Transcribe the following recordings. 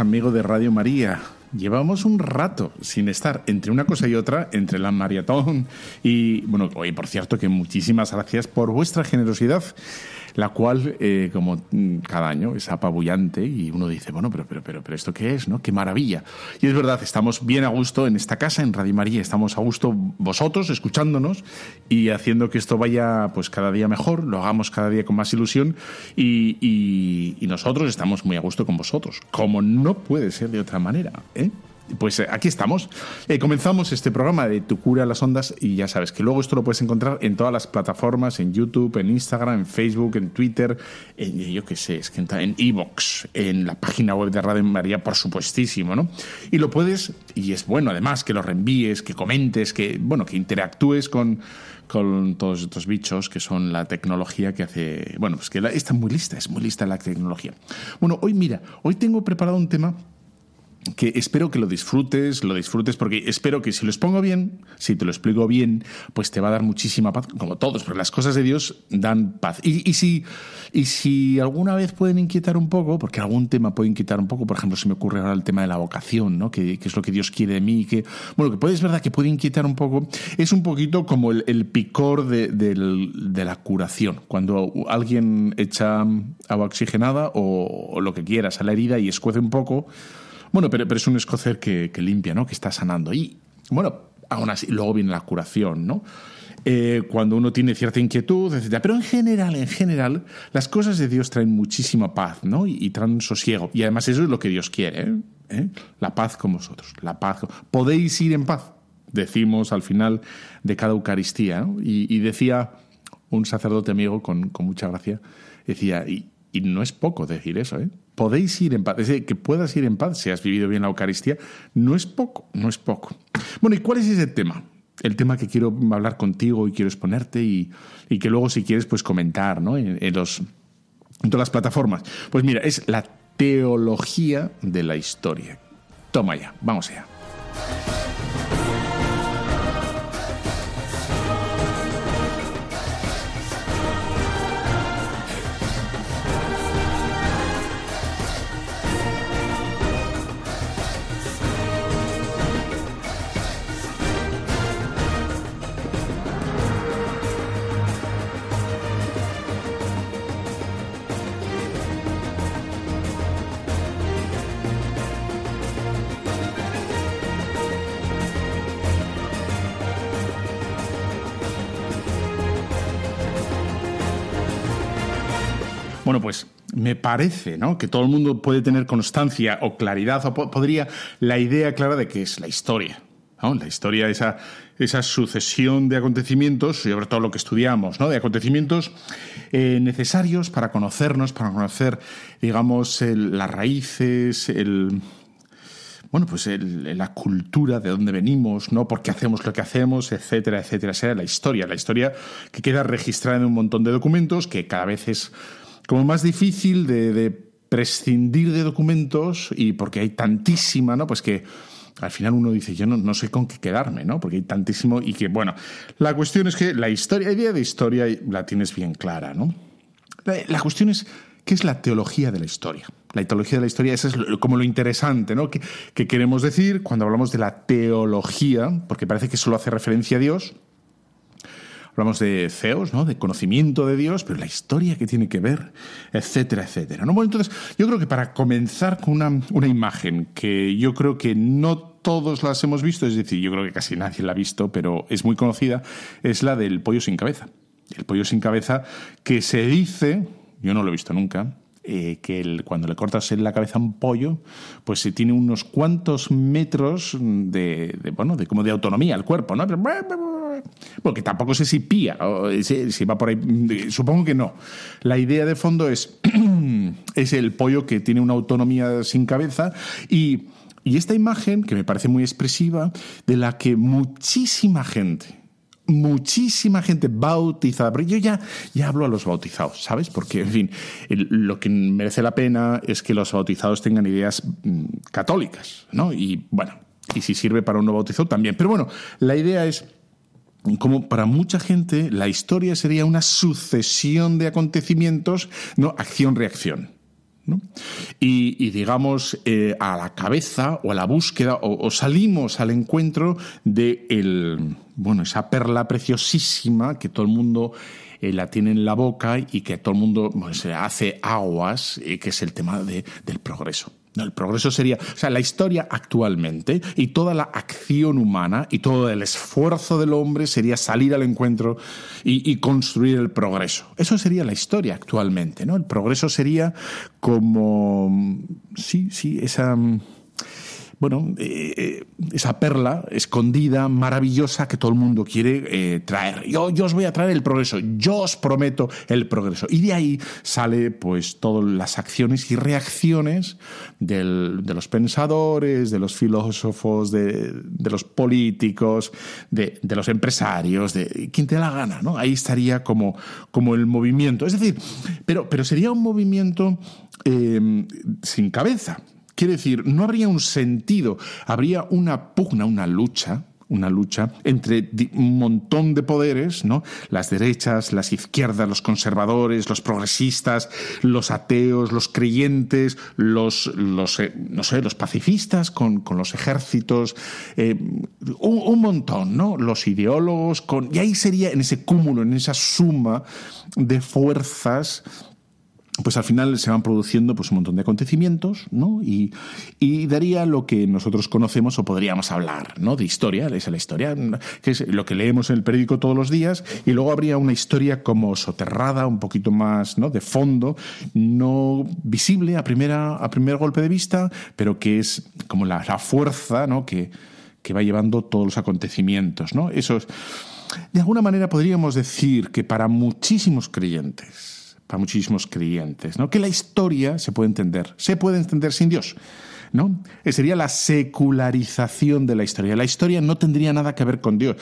Amigo de Radio María. Llevamos un rato sin estar entre una cosa y otra, entre la maratón y, bueno, hoy por cierto que muchísimas gracias por vuestra generosidad la cual, eh, como mm, cada año, es apabullante y uno dice, bueno, pero, pero, pero, pero ¿esto qué es? ¿no? ¡Qué maravilla! Y es verdad, estamos bien a gusto en esta casa, en Radio María, estamos a gusto vosotros, escuchándonos y haciendo que esto vaya pues cada día mejor, lo hagamos cada día con más ilusión y, y, nosotros estamos muy a gusto con vosotros, como no puede ser de otra manera, ¿eh? Pues eh, aquí estamos. Eh, comenzamos este programa de Tu cura las ondas y ya sabes que luego esto lo puedes encontrar en todas las plataformas, en YouTube, en Instagram, en Facebook, en Twitter, en yo qué sé, es que en Evox, en la página web de Radio María, por supuestísimo, ¿no? Y lo puedes, y es bueno además que lo reenvíes, que comentes, que, bueno, que interactúes con con todos estos bichos que son la tecnología que hace... Bueno, pues que está muy lista, es muy lista la tecnología. Bueno, hoy mira, hoy tengo preparado un tema que espero que lo disfrutes, lo disfrutes, porque espero que si lo expongo bien, si te lo explico bien, pues te va a dar muchísima paz, como todos, porque las cosas de Dios dan paz. Y, si, y si alguna vez pueden inquietar un poco, porque algún tema puede inquietar un poco, por ejemplo, se me ocurre ahora el tema de la vocación, ¿no? que, es lo que Dios quiere de mí, que, bueno, que puede, es verdad que puede inquietar un poco, es un poquito como el, picor de, de, de, la curación, cuando alguien echa agua oxigenada o, o lo que quieras a la herida y escuece un poco, bueno, pero, es un escocer que, limpia, ¿no? Que está sanando. Y, bueno, aún así, luego viene la curación, ¿no? Eh, cuando uno tiene cierta inquietud, etc. Pero en general, en general, las cosas de Dios traen muchísima paz, ¿no? Y, y traen sosiego. Y además eso es lo que Dios quiere, ¿eh? ¿Eh? La paz con vosotros, la paz. Podéis ir en paz, decimos al final de cada Eucaristía, ¿no? Y, decía un sacerdote amigo con, con mucha gracia, decía, y no es poco decir eso, ¿eh? Podéis ir en paz. Es decir, que puedas ir en paz si has vivido bien la Eucaristía, no es poco, no es poco. Bueno, ¿y cuál es ese tema? El tema que quiero hablar contigo y quiero exponerte y, y que luego, si quieres, pues comentar ¿no? en, en, los, en todas las plataformas. Pues mira, es la teología de la historia. Toma ya, vamos allá. Bueno, pues me parece ¿no? que todo el mundo puede tener constancia o claridad, o po podría la idea clara de que es la historia. ¿no? La historia, esa, esa sucesión de acontecimientos, sobre todo lo que estudiamos, ¿no? de acontecimientos eh, necesarios para conocernos, para conocer, digamos, las raíces, el, bueno, pues la cultura de dónde venimos, ¿no? Por qué hacemos lo que hacemos, etcétera, etcétera. Esa la historia, la historia que queda registrada en un montón de documentos, que cada vez es como más difícil de, de prescindir de documentos y porque hay tantísima, ¿no? Pues que al final uno dice, yo no, no, sé con qué quedarme, ¿no? Porque hay tantísimo y que, bueno, la cuestión es que la historia, la idea de historia la tienes bien clara, ¿no? La, la cuestión es, ¿qué es la teología de la historia? La teología de la historia, eso es como lo interesante, ¿no? Que queremos decir cuando hablamos de la teología, porque parece que solo hace referencia a Dios, hablamos de ceos, ¿no? de conocimiento de Dios, pero la historia que tiene que ver, etcétera, etcétera. ¿no? Bueno, entonces, yo creo que para comenzar con una, una imagen que yo creo que no todos las hemos visto, es decir, yo creo que casi nadie la ha visto, pero es muy conocida, es la del pollo sin cabeza. El pollo sin cabeza que se dice, yo no lo he visto nunca, eh, que cuando le cortas en la cabeza a un pollo, pues se tiene unos cuantos metros de, bueno, de como de autonomía el cuerpo, ¿no? Porque tampoco sé si pía, o si, va por ahí, supongo que no. La idea de fondo es, es el pollo que tiene una autonomía sin cabeza y, y esta imagen, que me parece muy expresiva, de la que muchísima gente, muchísima gente bautizada, pero yo ya, ya hablo a los bautizados, ¿sabes? Porque, en fin, lo que merece la pena es que los bautizados tengan ideas mm, católicas, ¿no? Y bueno, y si sirve para un no bautizado también. Pero bueno, la idea es como para mucha gente la historia sería una sucesión de acontecimientos, no acción-reacción. Y, digamos, eh, a la cabeza o a la búsqueda, o, salimos al encuentro de el, bueno, esa perla preciosísima que todo el mundo eh, la tiene en la boca y que todo el mundo se hace aguas, eh, que es el tema del progreso. El progreso sería, o sea, la historia actualmente y toda la acción humana y todo el esfuerzo del hombre sería salir al encuentro y, y, construir el progreso. Eso sería la historia actualmente, ¿no? El progreso sería como, sí, sí, esa bueno, eh, eh, esa perla escondida, maravillosa, que todo el mundo quiere eh, traer. Yo, yo, os voy a traer el progreso, yo os prometo el progreso. Y de ahí sale pues todas las acciones y reacciones de los pensadores, de los filósofos, de, los políticos, de, los empresarios, de quien te la gana, ¿no? Ahí estaría como, como el movimiento. Es decir, pero, pero sería un movimiento sin cabeza Quiere decir, no habría un sentido, habría una pugna, una lucha, una lucha entre un montón de poderes, ¿no? Las derechas, las izquierdas, los conservadores, los progresistas, los ateos, los creyentes, los, los eh, no sé, los pacifistas con, los ejércitos, eh, un, montón, ¿no? Los ideólogos, con, y ahí sería en ese cúmulo, en esa suma de fuerzas pues al final se van produciendo pues un montón de acontecimientos, ¿no? Y, daría lo que nosotros conocemos o podríamos hablar, ¿no? De historia, es la historia, que es lo que leemos en el periódico todos los días, y luego habría una historia como soterrada, un poquito más, ¿no? De fondo, no visible a primera, a primer golpe de vista, pero que es como la, fuerza, ¿no? Que, que va llevando todos los acontecimientos, ¿no? Eso es, de alguna manera podríamos decir que para muchísimos creyentes, para muchísimos creyentes, ¿no? Que la historia se puede entender, se puede entender sin Dios. ¿no? Eh, sería la secularización de la historia. La historia no tendría nada que ver con Dios.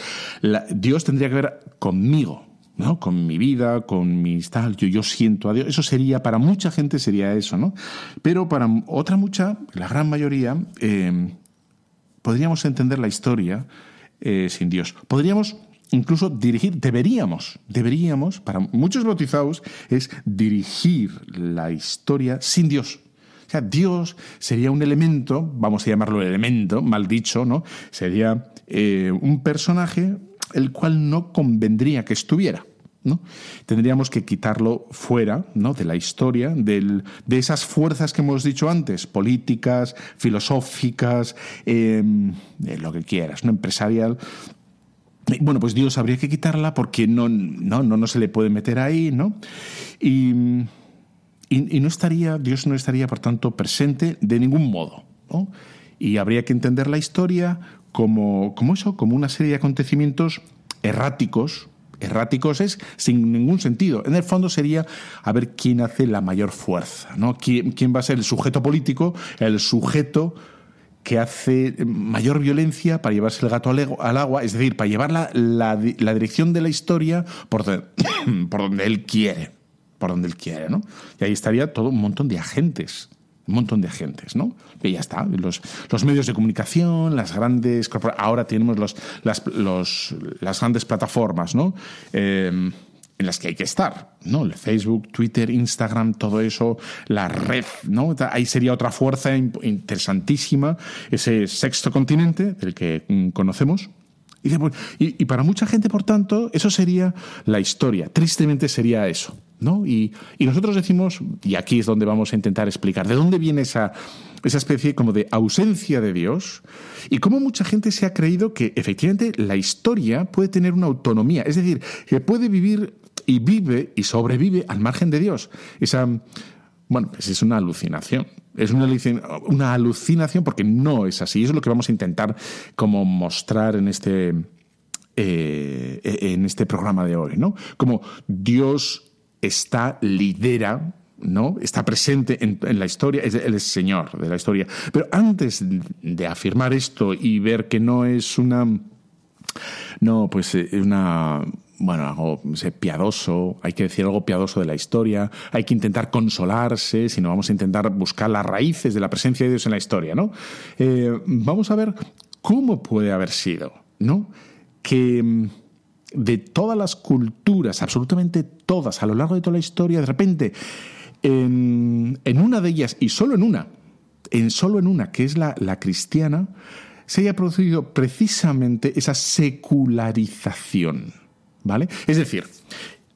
Dios tendría que ver conmigo, ¿no? Con mi vida, con mis tal, yo, siento a Dios. Eso sería, para mucha gente sería eso, ¿no? Pero para otra mucha, la gran mayoría, eh, podríamos entender la historia eh, sin Dios. Podríamos incluso dirigir, deberíamos, deberíamos, para muchos bautizados, es dirigir la historia sin Dios. O sea, Dios sería un elemento, vamos a llamarlo elemento, mal dicho, ¿no? Sería eh, un personaje el cual no convendría que estuviera. ¿no? Tendríamos que quitarlo fuera ¿no? de la historia, de esas fuerzas que hemos dicho antes, políticas, filosóficas, eh, lo que quieras, ¿no? empresarial, bueno, pues Dios habría que quitarla porque no, no, no, no se le puede meter ahí, ¿no? Y, y, no estaría, Dios no estaría, por tanto, presente de ningún modo, ¿no? Y habría que entender la historia como, como eso, como una serie de acontecimientos erráticos, erráticos es sin ningún sentido. En el fondo sería a ver quién hace la mayor fuerza, ¿no? ¿Quién, quién va a ser el sujeto político, el sujeto que hace mayor violencia para llevarse el gato al, agua, es decir, para llevar la, dirección de la historia por, por donde él quiere, por donde él quiere, ¿no? Y ahí estaría todo un montón de agentes, un montón de agentes, ¿no? Y ya está, los, los medios de comunicación, las grandes... Ahora tenemos los, las, las grandes plataformas, ¿no? Eh, en las que hay que estar, ¿no? Facebook, Twitter, Instagram, todo eso, la red, ¿no? Ahí sería otra fuerza interesantísima, ese sexto continente del que mm, conocemos. Y, para mucha gente, por tanto, eso sería la historia. Tristemente sería eso, ¿no? Y, y nosotros decimos, y aquí es donde vamos a intentar explicar, ¿de dónde viene esa, esa especie como de ausencia de Dios y cómo mucha gente se ha creído que efectivamente la historia puede tener una autonomía, es decir, que puede vivir y vive y sobrevive al margen de Dios. Esa, bueno, pues es una alucinación. Es una, una alucinación porque no es así. Eso es lo que vamos a intentar como mostrar en este, eh, en este programa de hoy, ¿no? Como Dios está, lidera, ¿no? Está presente en, la historia, es el Señor de la historia. Pero antes de afirmar esto y ver que no es una. No, pues eh, una bueno, algo piadoso, hay que decir algo piadoso de la historia, hay que intentar consolarse, si no vamos a intentar buscar las raíces de la presencia de Dios en la historia, ¿no? Eh, vamos a ver cómo puede haber sido, ¿no? Que mm, de todas las culturas, absolutamente todas, a lo largo de toda la historia, de repente, en, una de ellas, y solo en una, en solo en una, que es la, la cristiana, se haya producido precisamente esa secularización ¿vale? Es decir,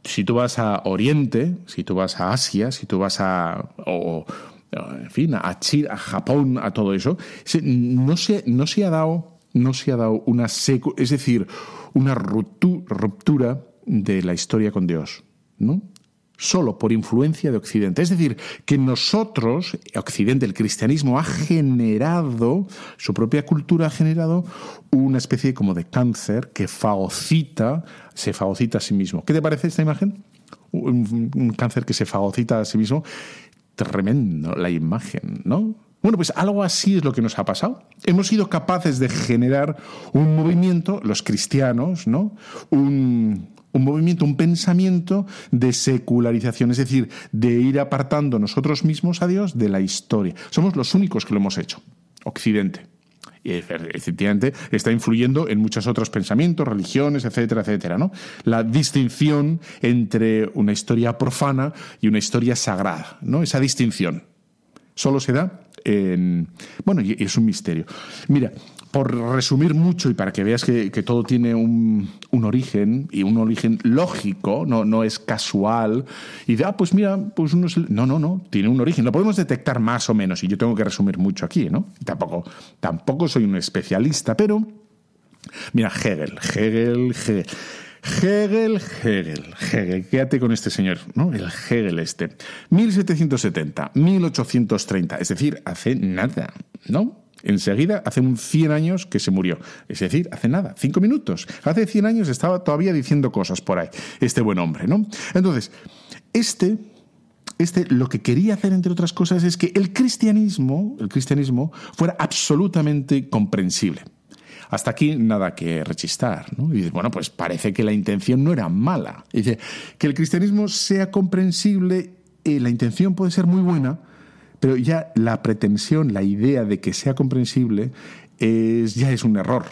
si tú vas a Oriente, si tú vas a Asia, si tú vas a... O, en fin, a China, a Japón, a todo eso, no se, no se ha dado, no se ha dado una secu, es decir, una ruptura de la historia con Dios, ¿no? solo por influencia de Occidente. Es decir, que nosotros, Occidente, el cristianismo ha generado, su propia cultura ha generado una especie como de cáncer que fagocita, se fagocita a sí mismo. ¿Qué te parece esta imagen? Un, cáncer que se fagocita a sí mismo. Tremendo la imagen, ¿no? Bueno, pues algo así es lo que nos ha pasado. Hemos sido capaces de generar un movimiento, los cristianos, ¿no? Un, un movimiento, un pensamiento de secularización, es decir, de ir apartando nosotros mismos a Dios de la historia. Somos los únicos que lo hemos hecho, Occidente. Efectivamente está influyendo en muchos otros pensamientos, religiones, etcétera, etcétera. ¿no? La distinción entre una historia profana y una historia sagrada, ¿no? esa distinción. Solo se da en. Bueno, y es un misterio. Mira, por resumir mucho y para que veas que, todo tiene un, origen y un origen lógico, no, no es casual, y de, ah, pues mira, pues uno No, no, no, tiene un origen. Lo podemos detectar más o menos, y yo tengo que resumir mucho aquí, ¿no? Tampoco, tampoco soy un especialista, pero. Mira, Hegel, Hegel, Hegel. Hegel, Hegel, Hegel, quédate con este señor, ¿no? El Hegel este. 1770, 1830, es decir, hace nada, ¿no? Enseguida, hace un 100 años que se murió. Es decir, hace nada, cinco minutos. Hace 100 años estaba todavía diciendo cosas por ahí, este buen hombre, ¿no? Entonces, este, este lo que quería hacer, entre otras cosas, es que el cristianismo, el cristianismo fuera absolutamente comprensible. Hasta aquí nada que rechistar. ¿no? Y dice, bueno, pues parece que la intención no era mala. dice, que el cristianismo sea comprensible, eh, la intención puede ser muy buena, pero ya la pretensión, la idea de que sea comprensible, es, ya es un error.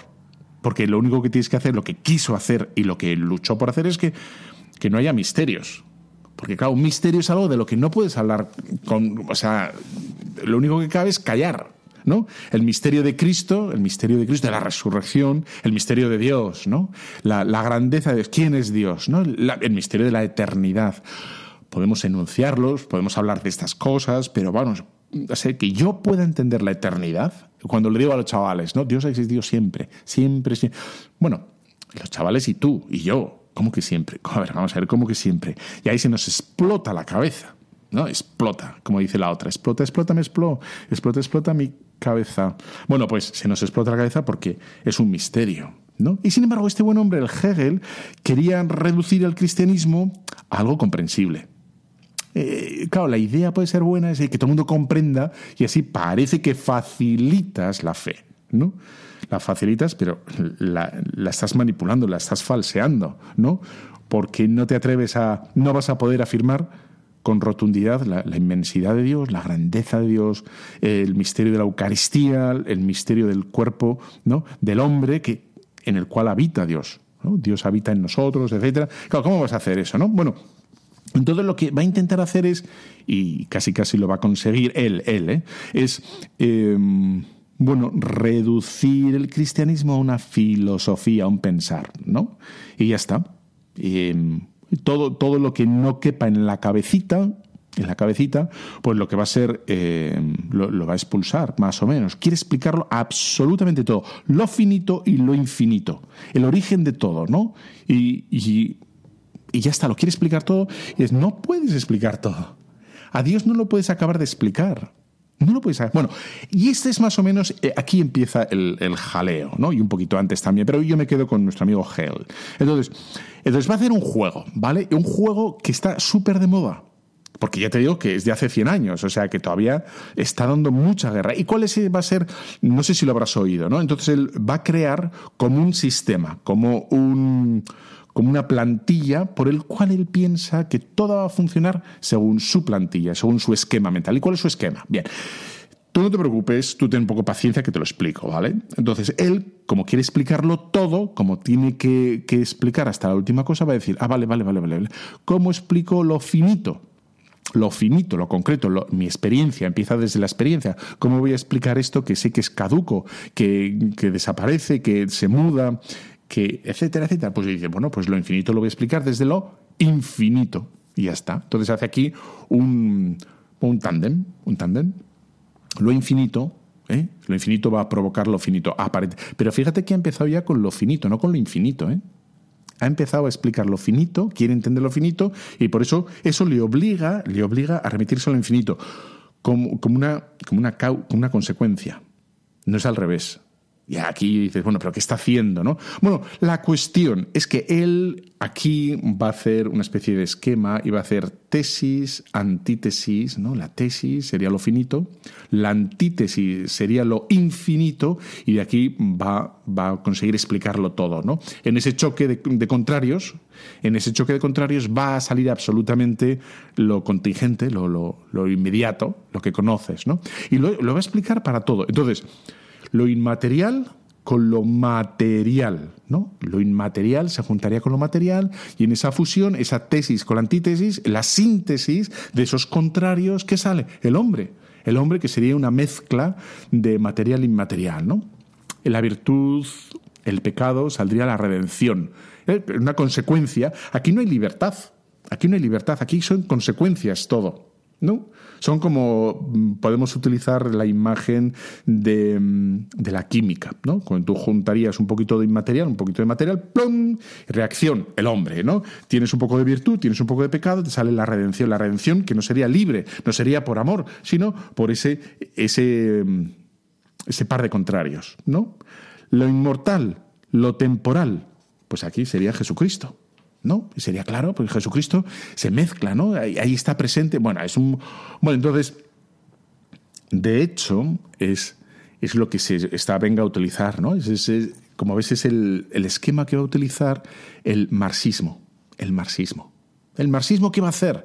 Porque lo único que tienes que hacer, lo que quiso hacer y lo que luchó por hacer es que, que no haya misterios. Porque claro, un misterio es algo de lo que no puedes hablar con... O sea, lo único que cabe es callar. ¿no? El misterio de Cristo, el misterio de Cristo, de la resurrección, el misterio de Dios, ¿no? La, grandeza de Dios, quién es Dios, ¿no? el misterio de la eternidad podemos enunciarlos, podemos hablar de estas cosas, pero vamos, sé que yo pueda entender la eternidad, cuando le digo a los chavales, ¿no? Dios ha existido siempre, siempre, siempre. Bueno, los chavales y tú y yo, ¿cómo que siempre? A ver, vamos a ver, ¿cómo que siempre? Y ahí se nos explota la cabeza, ¿no? Explota, como dice la otra, explota, explota, me explota, explota, explota mi cabeza. Bueno, pues se nos explota la cabeza porque es un misterio, ¿no? Y sin embargo, este buen hombre, el Hegel, quería reducir el cristianismo a algo comprensible. Eh, claro, la idea puede ser buena, es que todo el mundo comprenda y así parece que facilitas la fe, ¿no? La facilitas, pero la, estás manipulando, la estás falseando, ¿no? Porque no te atreves a, no vas a poder afirmar con rotundidad la, inmensidad de Dios, la grandeza de Dios, el misterio de la Eucaristía, el misterio del cuerpo, ¿no? Del hombre que, en el cual habita Dios. Dios habita en nosotros, etcétera. Claro, ¿cómo vas a hacer eso, no? Bueno, entonces lo que va a intentar hacer es, y casi casi lo va a conseguir él, él, ¿eh? es, em, bueno, reducir el cristianismo a una filosofía, a un pensar, ¿no? Y ya está. Em, todo, todo lo que no quepa en la cabecita, en la cabecita, pues lo que va a ser, em, lo, va a expulsar, más o menos. Quiere explicarlo absolutamente todo, lo finito y lo infinito, el origen de todo, ¿no? y y ya está, lo quiere explicar todo y es, no puedes explicar todo. A Dios no lo puedes acabar de explicar. No lo puedes saber. Bueno, y este es más o menos, eh, aquí empieza el, jaleo, ¿no? Y un poquito antes también, pero yo me quedo con nuestro amigo Hell. Entonces, entonces va a hacer un juego, ¿vale? Un juego que está súper de moda. Porque ya te digo que es de hace 100 años, o sea que todavía está dando mucha guerra. ¿Y cuál es, va a ser? No sé si lo habrás oído, ¿no? Entonces él va a crear como un sistema, como un como una plantilla por el cual él piensa que todo va a funcionar según su plantilla, según su esquema mental. ¿Y cuál es su esquema? Bien. Tú no te preocupes, tú ten un poco paciencia que te lo explico, ¿vale? Entonces, él, como quiere explicarlo todo, como tiene que, explicar hasta la última cosa, va a decir, ah, vale, vale, vale, vale. ¿Cómo explico lo finito? Lo finito, lo concreto, mi experiencia, empieza desde la experiencia. ¿Cómo voy a explicar esto que sé que es caduco, que desaparece, que se muda, que, etcétera, etcétera. Pues dice, bueno, pues lo infinito lo voy a explicar desde lo infinito. Y ya está. Entonces hace aquí un, un tándem, un tándem. Lo infinito, ¿eh? lo infinito va a provocar lo finito. Pero fíjate que ha empezado ya con lo finito, no con lo infinito, ¿eh? ha empezado a explicar lo finito, quiere entender lo finito, y por eso eso le obliga, le obliga a remitirse a lo infinito, como, como, una, como, una, como una consecuencia. No es al revés. Y aquí dices, bueno, pero ¿qué está haciendo? ¿no? Bueno, la cuestión es que él aquí va a hacer una especie de esquema y va a hacer tesis, antítesis, ¿no? La tesis sería lo finito, la antítesis sería lo infinito y de aquí va, va a conseguir explicarlo todo, ¿no? En ese choque de, contrarios, en ese choque de contrarios va a salir absolutamente lo contingente, lo, lo, inmediato, lo que conoces, ¿no? Y lo, lo va a explicar para todo. Entonces, lo inmaterial con lo material, ¿no? Lo inmaterial se juntaría con lo material y en esa fusión, esa tesis con la antítesis, la síntesis de esos contrarios, ¿qué sale? El hombre. El hombre que sería una mezcla de material e inmaterial, ¿no? La virtud, el pecado, saldría la redención. Eh, una consecuencia. Aquí no hay libertad. Aquí no hay libertad. Aquí son consecuencias todo. ¿No? Son como, mm, podemos utilizar la imagen de, mm, de, la química, ¿no? Cuando tú juntarías un poquito de inmaterial, un poquito de material, ¡plum! Reacción, el hombre, ¿no? Tienes un poco de virtud, tienes un poco de pecado, te sale la redención. La redención que no sería libre, no sería por amor, sino por ese, ese, mm, ese par de contrarios, ¿no? Lo inmortal, lo temporal, pues aquí sería Jesucristo. ¿No? Sería claro, porque Jesucristo se mezcla, ¿no? Ahí, está presente. Bueno, es un. Bueno, entonces, de hecho, es, es lo que se está venga a utilizar, ¿no? Es, como ves, es el, el, esquema que va a utilizar el marxismo. El marxismo. ¿El marxismo qué va a hacer?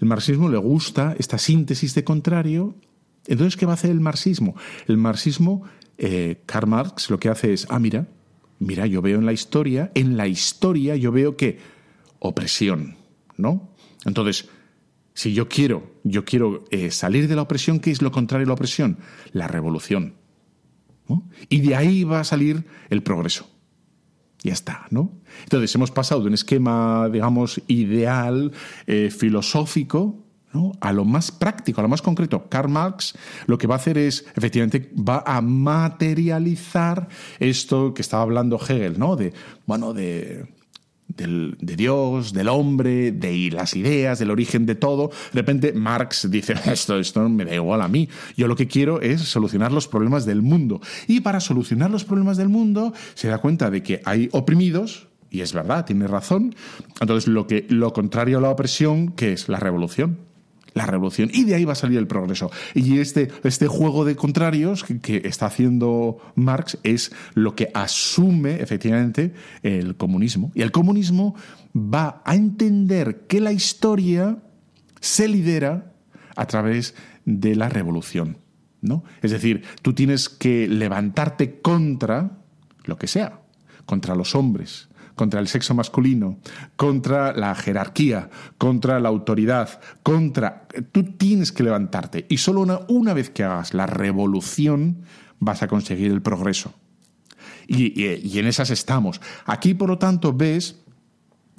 El marxismo le gusta esta síntesis de contrario. Entonces, ¿qué va a hacer el marxismo? El marxismo, eh, Karl Marx lo que hace es, ah, mira, Mira, yo veo en la historia, en la historia yo veo que opresión, ¿no? Entonces, si yo quiero, yo quiero eh, salir de la opresión, ¿qué es lo contrario a la opresión? La revolución. Y de ahí va a salir el progreso. Ya está, ¿no? Entonces hemos pasado de un esquema, digamos, ideal, eh, filosófico, a lo más práctico, a lo más concreto. Karl Marx lo que va a hacer es, efectivamente, va a materializar esto que estaba hablando Hegel, ¿no? De, bueno, de, de Dios, del hombre, de las ideas, del origen de todo. De repente Marx dice, esto, esto me da igual a mí. Yo lo que quiero es solucionar los problemas del mundo. Y para solucionar los problemas del mundo se da cuenta de que hay oprimidos, y es verdad, tiene razón. Entonces, lo, que, lo contrario a la opresión, que es la revolución la revolución. Y de ahí va a salir el progreso. Y este, este juego de contrarios que, está haciendo Marx es lo que asume efectivamente el comunismo. Y el comunismo va a entender que la historia se lidera a través de la revolución. ¿no? Es decir, tú tienes que levantarte contra lo que sea, contra los hombres, contra el sexo masculino, contra la jerarquía, contra la autoridad, contra... Tú tienes que levantarte y solo una, una vez que hagas la revolución vas a conseguir el progreso. Y, y, en esas estamos. Aquí, por lo tanto, ves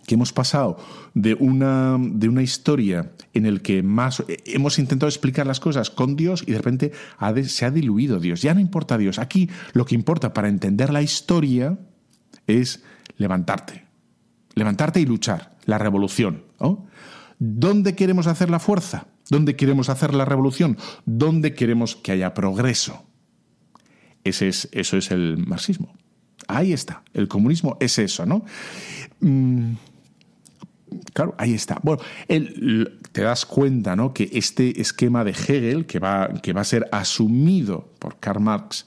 que hemos pasado de una, de una historia en el que más hemos intentado explicar las cosas con Dios y de repente se ha diluido Dios. Ya no importa Dios. Aquí lo que importa para entender la historia es levantarte. Levantarte y luchar. La revolución. ¿Dónde queremos hacer la fuerza? ¿Dónde queremos hacer la revolución? ¿Dónde queremos que haya progreso? Ese es, eso es el marxismo. Ahí está. El comunismo es eso, ¿no? Mm, claro, ahí está. Bueno, te das cuenta, ¿no? Que este esquema de Hegel, que va, que va a ser asumido por Karl Marx,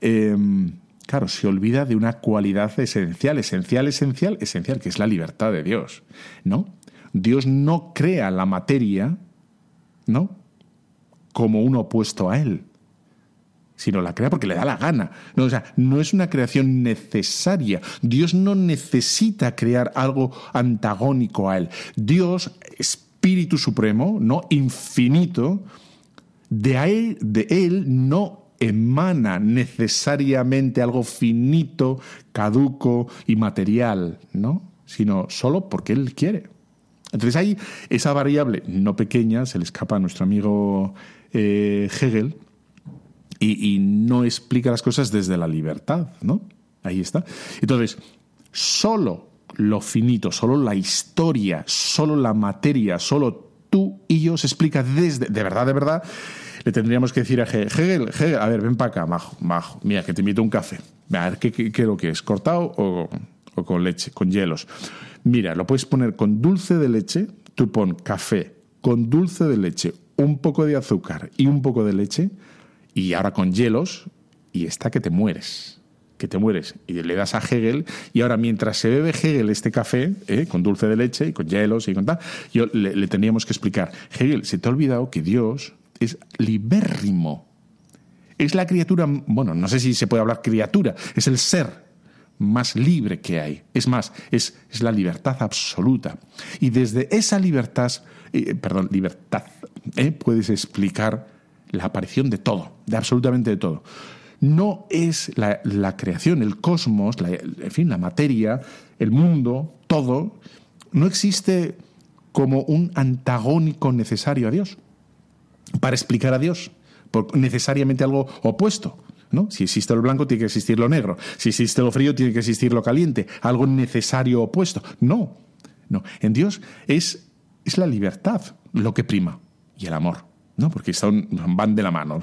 em, claro, se olvida de una cualidad esencial, esencial, esencial, esencial, que es la libertad de Dios, ¿no? Dios no crea la materia, ¿no? Como un opuesto a Él sino la crea porque le da la gana. No, o sea, no es una creación necesaria. Dios no necesita crear algo antagónico a Él. Dios, Espíritu Supremo, no infinito, de él, de él no emana necesariamente algo finito, caduco y material, ¿no? Sino solo porque Él quiere. Entonces ahí esa variable no pequeña se le escapa a nuestro amigo eh, Hegel, y, no explica las cosas desde la libertad, ¿no? Ahí está. Entonces, solo lo finito, solo la historia, solo la materia, solo tú y yo se explica desde, de verdad, de verdad, le tendríamos que decir a Hegel, Hegel, a ver, ven para acá, majo, majo, mira, que te invito un café. A ver, ¿qué, qué, lo que es? ¿Cortado o, o, con leche, con hielos? Mira, lo puedes poner con dulce de leche, tú pon café con dulce de leche, un poco de azúcar y un poco de leche, y ahora con hielos y está que te mueres que te mueres y le das a Hegel y ahora mientras se bebe Hegel este café ¿eh? con dulce de leche y con hielos y con tal yo le, teníamos que explicar Hegel se te ha olvidado que Dios es libérrimo es la criatura bueno no sé si se puede hablar criatura es el ser más libre que hay. Es más, es, es la libertad absoluta. Y desde esa libertad, eh, perdón, libertad, ¿eh? puedes explicar la aparición de todo, de absolutamente de todo. No es la, creación, el cosmos, en fin, la materia, el mundo, todo, no existe como un antagónico necesario a Dios, para explicar a Dios, por necesariamente algo opuesto. ¿No? Si existe lo blanco, tiene que existir lo negro. Si existe lo frío, tiene que existir lo caliente. Algo necesario opuesto. No, no. En Dios es, es la libertad lo que prima y el amor. ¿No? Porque son, van de la mano.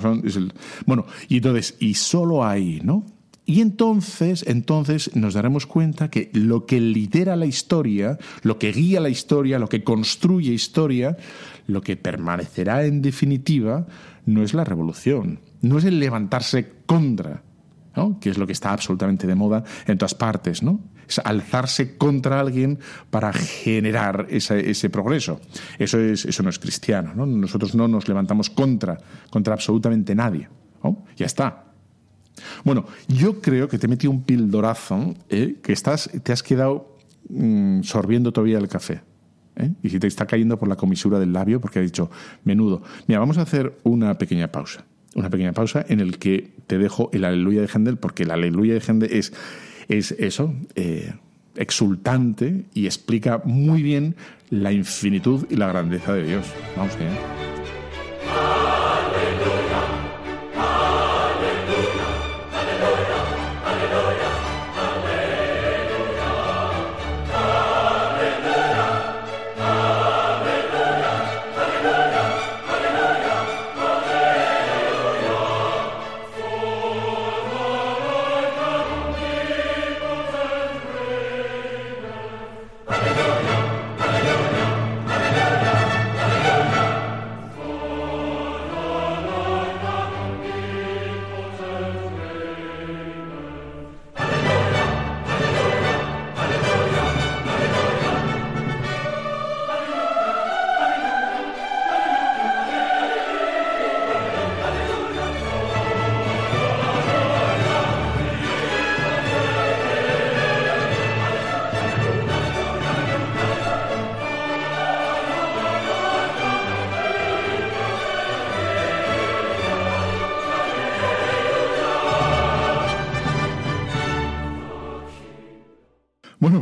bueno, y entonces, y solo ahí, ¿no? Y entonces, entonces nos daremos cuenta que lo que lidera la historia, lo que guía la historia, lo que construye historia, lo que permanecerá en definitiva, no es la revolución, no es el levantarse contra, ¿no? que es lo que está absolutamente de moda en todas partes, ¿no? Es alzarse contra alguien para generar ese, progreso. Eso, es, eso no es cristiano. ¿no? Nosotros no nos levantamos contra, contra absolutamente nadie. Ya está. Bueno, yo creo que te metido un pildorazo, ¿eh? que estás, te has quedado mm, sorbiendo todavía el café. ¿eh? Y si te está cayendo por la comisura del labio porque ha dicho, menudo. Mira, vamos a hacer una pequeña pausa. Una pequeña pausa en el que te dejo el aleluya de Hendel, porque el aleluya de Hendel es es eso, eh, exultante y explica muy bien la infinitud y la grandeza de Dios. Vamos allá.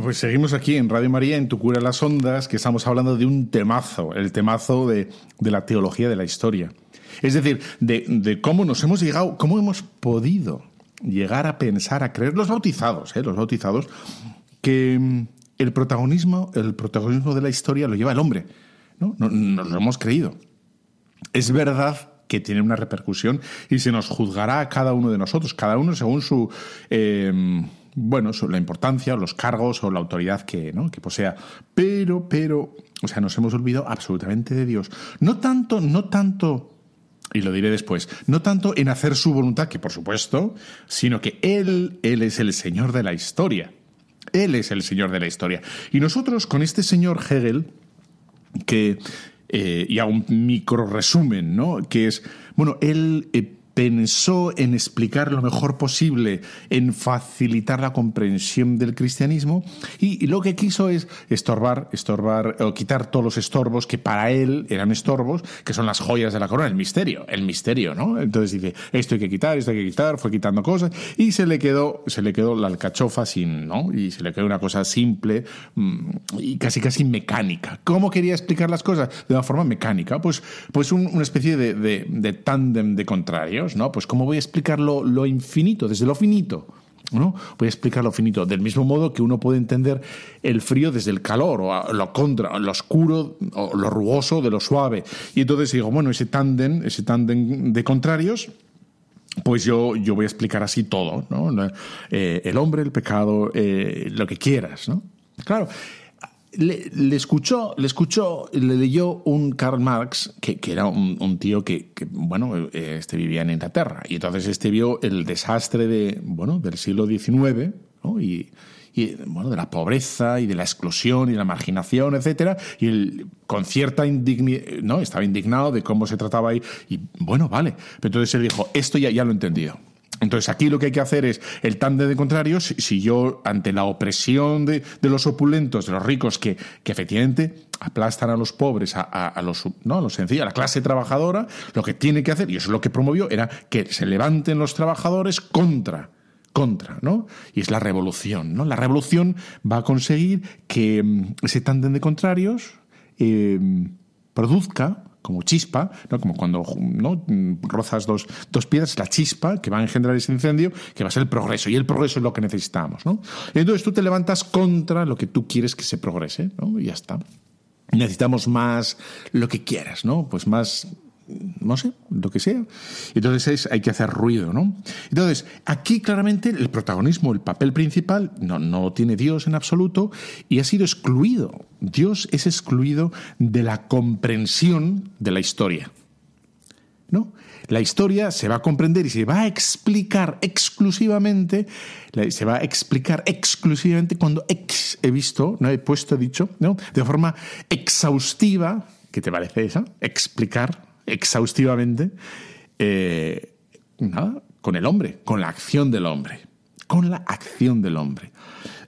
Pues seguimos aquí en Radio María, en Tu Cura las Ondas, que estamos hablando de un temazo, el temazo de, la teología de la historia. Es decir, de, cómo nos hemos llegado, cómo hemos podido llegar a pensar, a creer, los bautizados, ¿eh? los bautizados, que mm, el protagonismo, el protagonismo de la historia lo lleva el hombre. ¿no? Nos lo hemos creído. es verdad que tiene una repercusión y se nos juzgará a cada uno de nosotros, cada uno según su... Eh, bueno, la importancia, los cargos o la autoridad que, ¿no? que posea. Pero, pero, o sea, nos hemos olvidado absolutamente de Dios. No tanto, no tanto y lo diré después, no tanto en hacer su voluntad, que por supuesto, sino que Él, Él es el Señor de la historia. Él es el Señor de la historia. Y nosotros con este señor Hegel, que, eh, y a un micro resumen, ¿no? Que es, bueno, él eh, pensó en explicar lo mejor posible, en facilitar la comprensión del cristianismo y, lo que quiso es estorbar, estorbar o quitar todos los estorbos que para él eran estorbos, que son las joyas de la corona, el misterio, el misterio, ¿no? Entonces dice, esto hay que quitar, esto hay que quitar, fue quitando cosas y se le quedó, se le quedó la alcachofa sin, ¿no? Y se le quedó una cosa simple mm, y casi casi mecánica. ¿Cómo quería explicar las cosas? De una forma mecánica, pues, pues una especie de, de, de tándem de contrarios ¿no? Pues cómo voy a explicar lo, infinito, desde lo finito. ¿no? Voy a explicar lo finito, del mismo modo que uno puede entender el frío desde el calor, o lo contra, lo oscuro, o lo rugoso de lo suave. Y entonces digo, bueno, ese tándem, ese tándem de contrarios, pues yo, yo voy a explicar así todo, ¿no? Eh, el hombre, el pecado, eh, lo que quieras, ¿no? Claro, le, escuchó, le escuchó, le leyó un Karl Marx, que, era un, tío que, bueno, este vivía en Inglaterra. Y entonces este vio el desastre de, bueno, del siglo XIX, y, bueno, de la pobreza y de la exclusión y la marginación, etcétera, y él con cierta indignidad, no, estaba indignado de cómo se trataba ahí, y bueno, vale, pero entonces él dijo, esto ya, ya lo he entendido, entonces aquí lo que hay que hacer es el tándem de contrarios, si yo ante la opresión de, los opulentos, de los ricos, que, efectivamente aplastan a los pobres, a, los, no, a los sencillos, a la clase trabajadora, lo que tiene que hacer, y eso es lo que promovió, era que se levanten los trabajadores contra contra, ¿no? Y es la revolución, ¿no? La revolución va a conseguir que mm, ese tándem de contrarios eh, produzca como chispa, ¿no? como cuando ¿no? rozas dos, dos piedras, la chispa que va a engendrar ese incendio, que va a ser el progreso. Y el progreso es lo que necesitamos. ¿no? Entonces tú te levantas contra lo que tú quieres que se progrese, ¿no? y ya está. Necesitamos más lo que quieras, ¿no? Pues más no sé, lo que sea. Entonces hay que hacer ruido, ¿no? Entonces, aquí claramente el protagonismo, el papel principal, no, no tiene Dios en absoluto y ha sido excluido. Dios es excluido de la comprensión de la historia. ¿No? La historia se va a comprender y se va a explicar exclusivamente, se va a explicar exclusivamente cuando he visto, no he puesto, he dicho, ¿no? De forma exhaustiva, ¿qué te parece eso? Explicar exhaustivamente, eh, nada, con el hombre, con la acción del hombre, con la acción del hombre.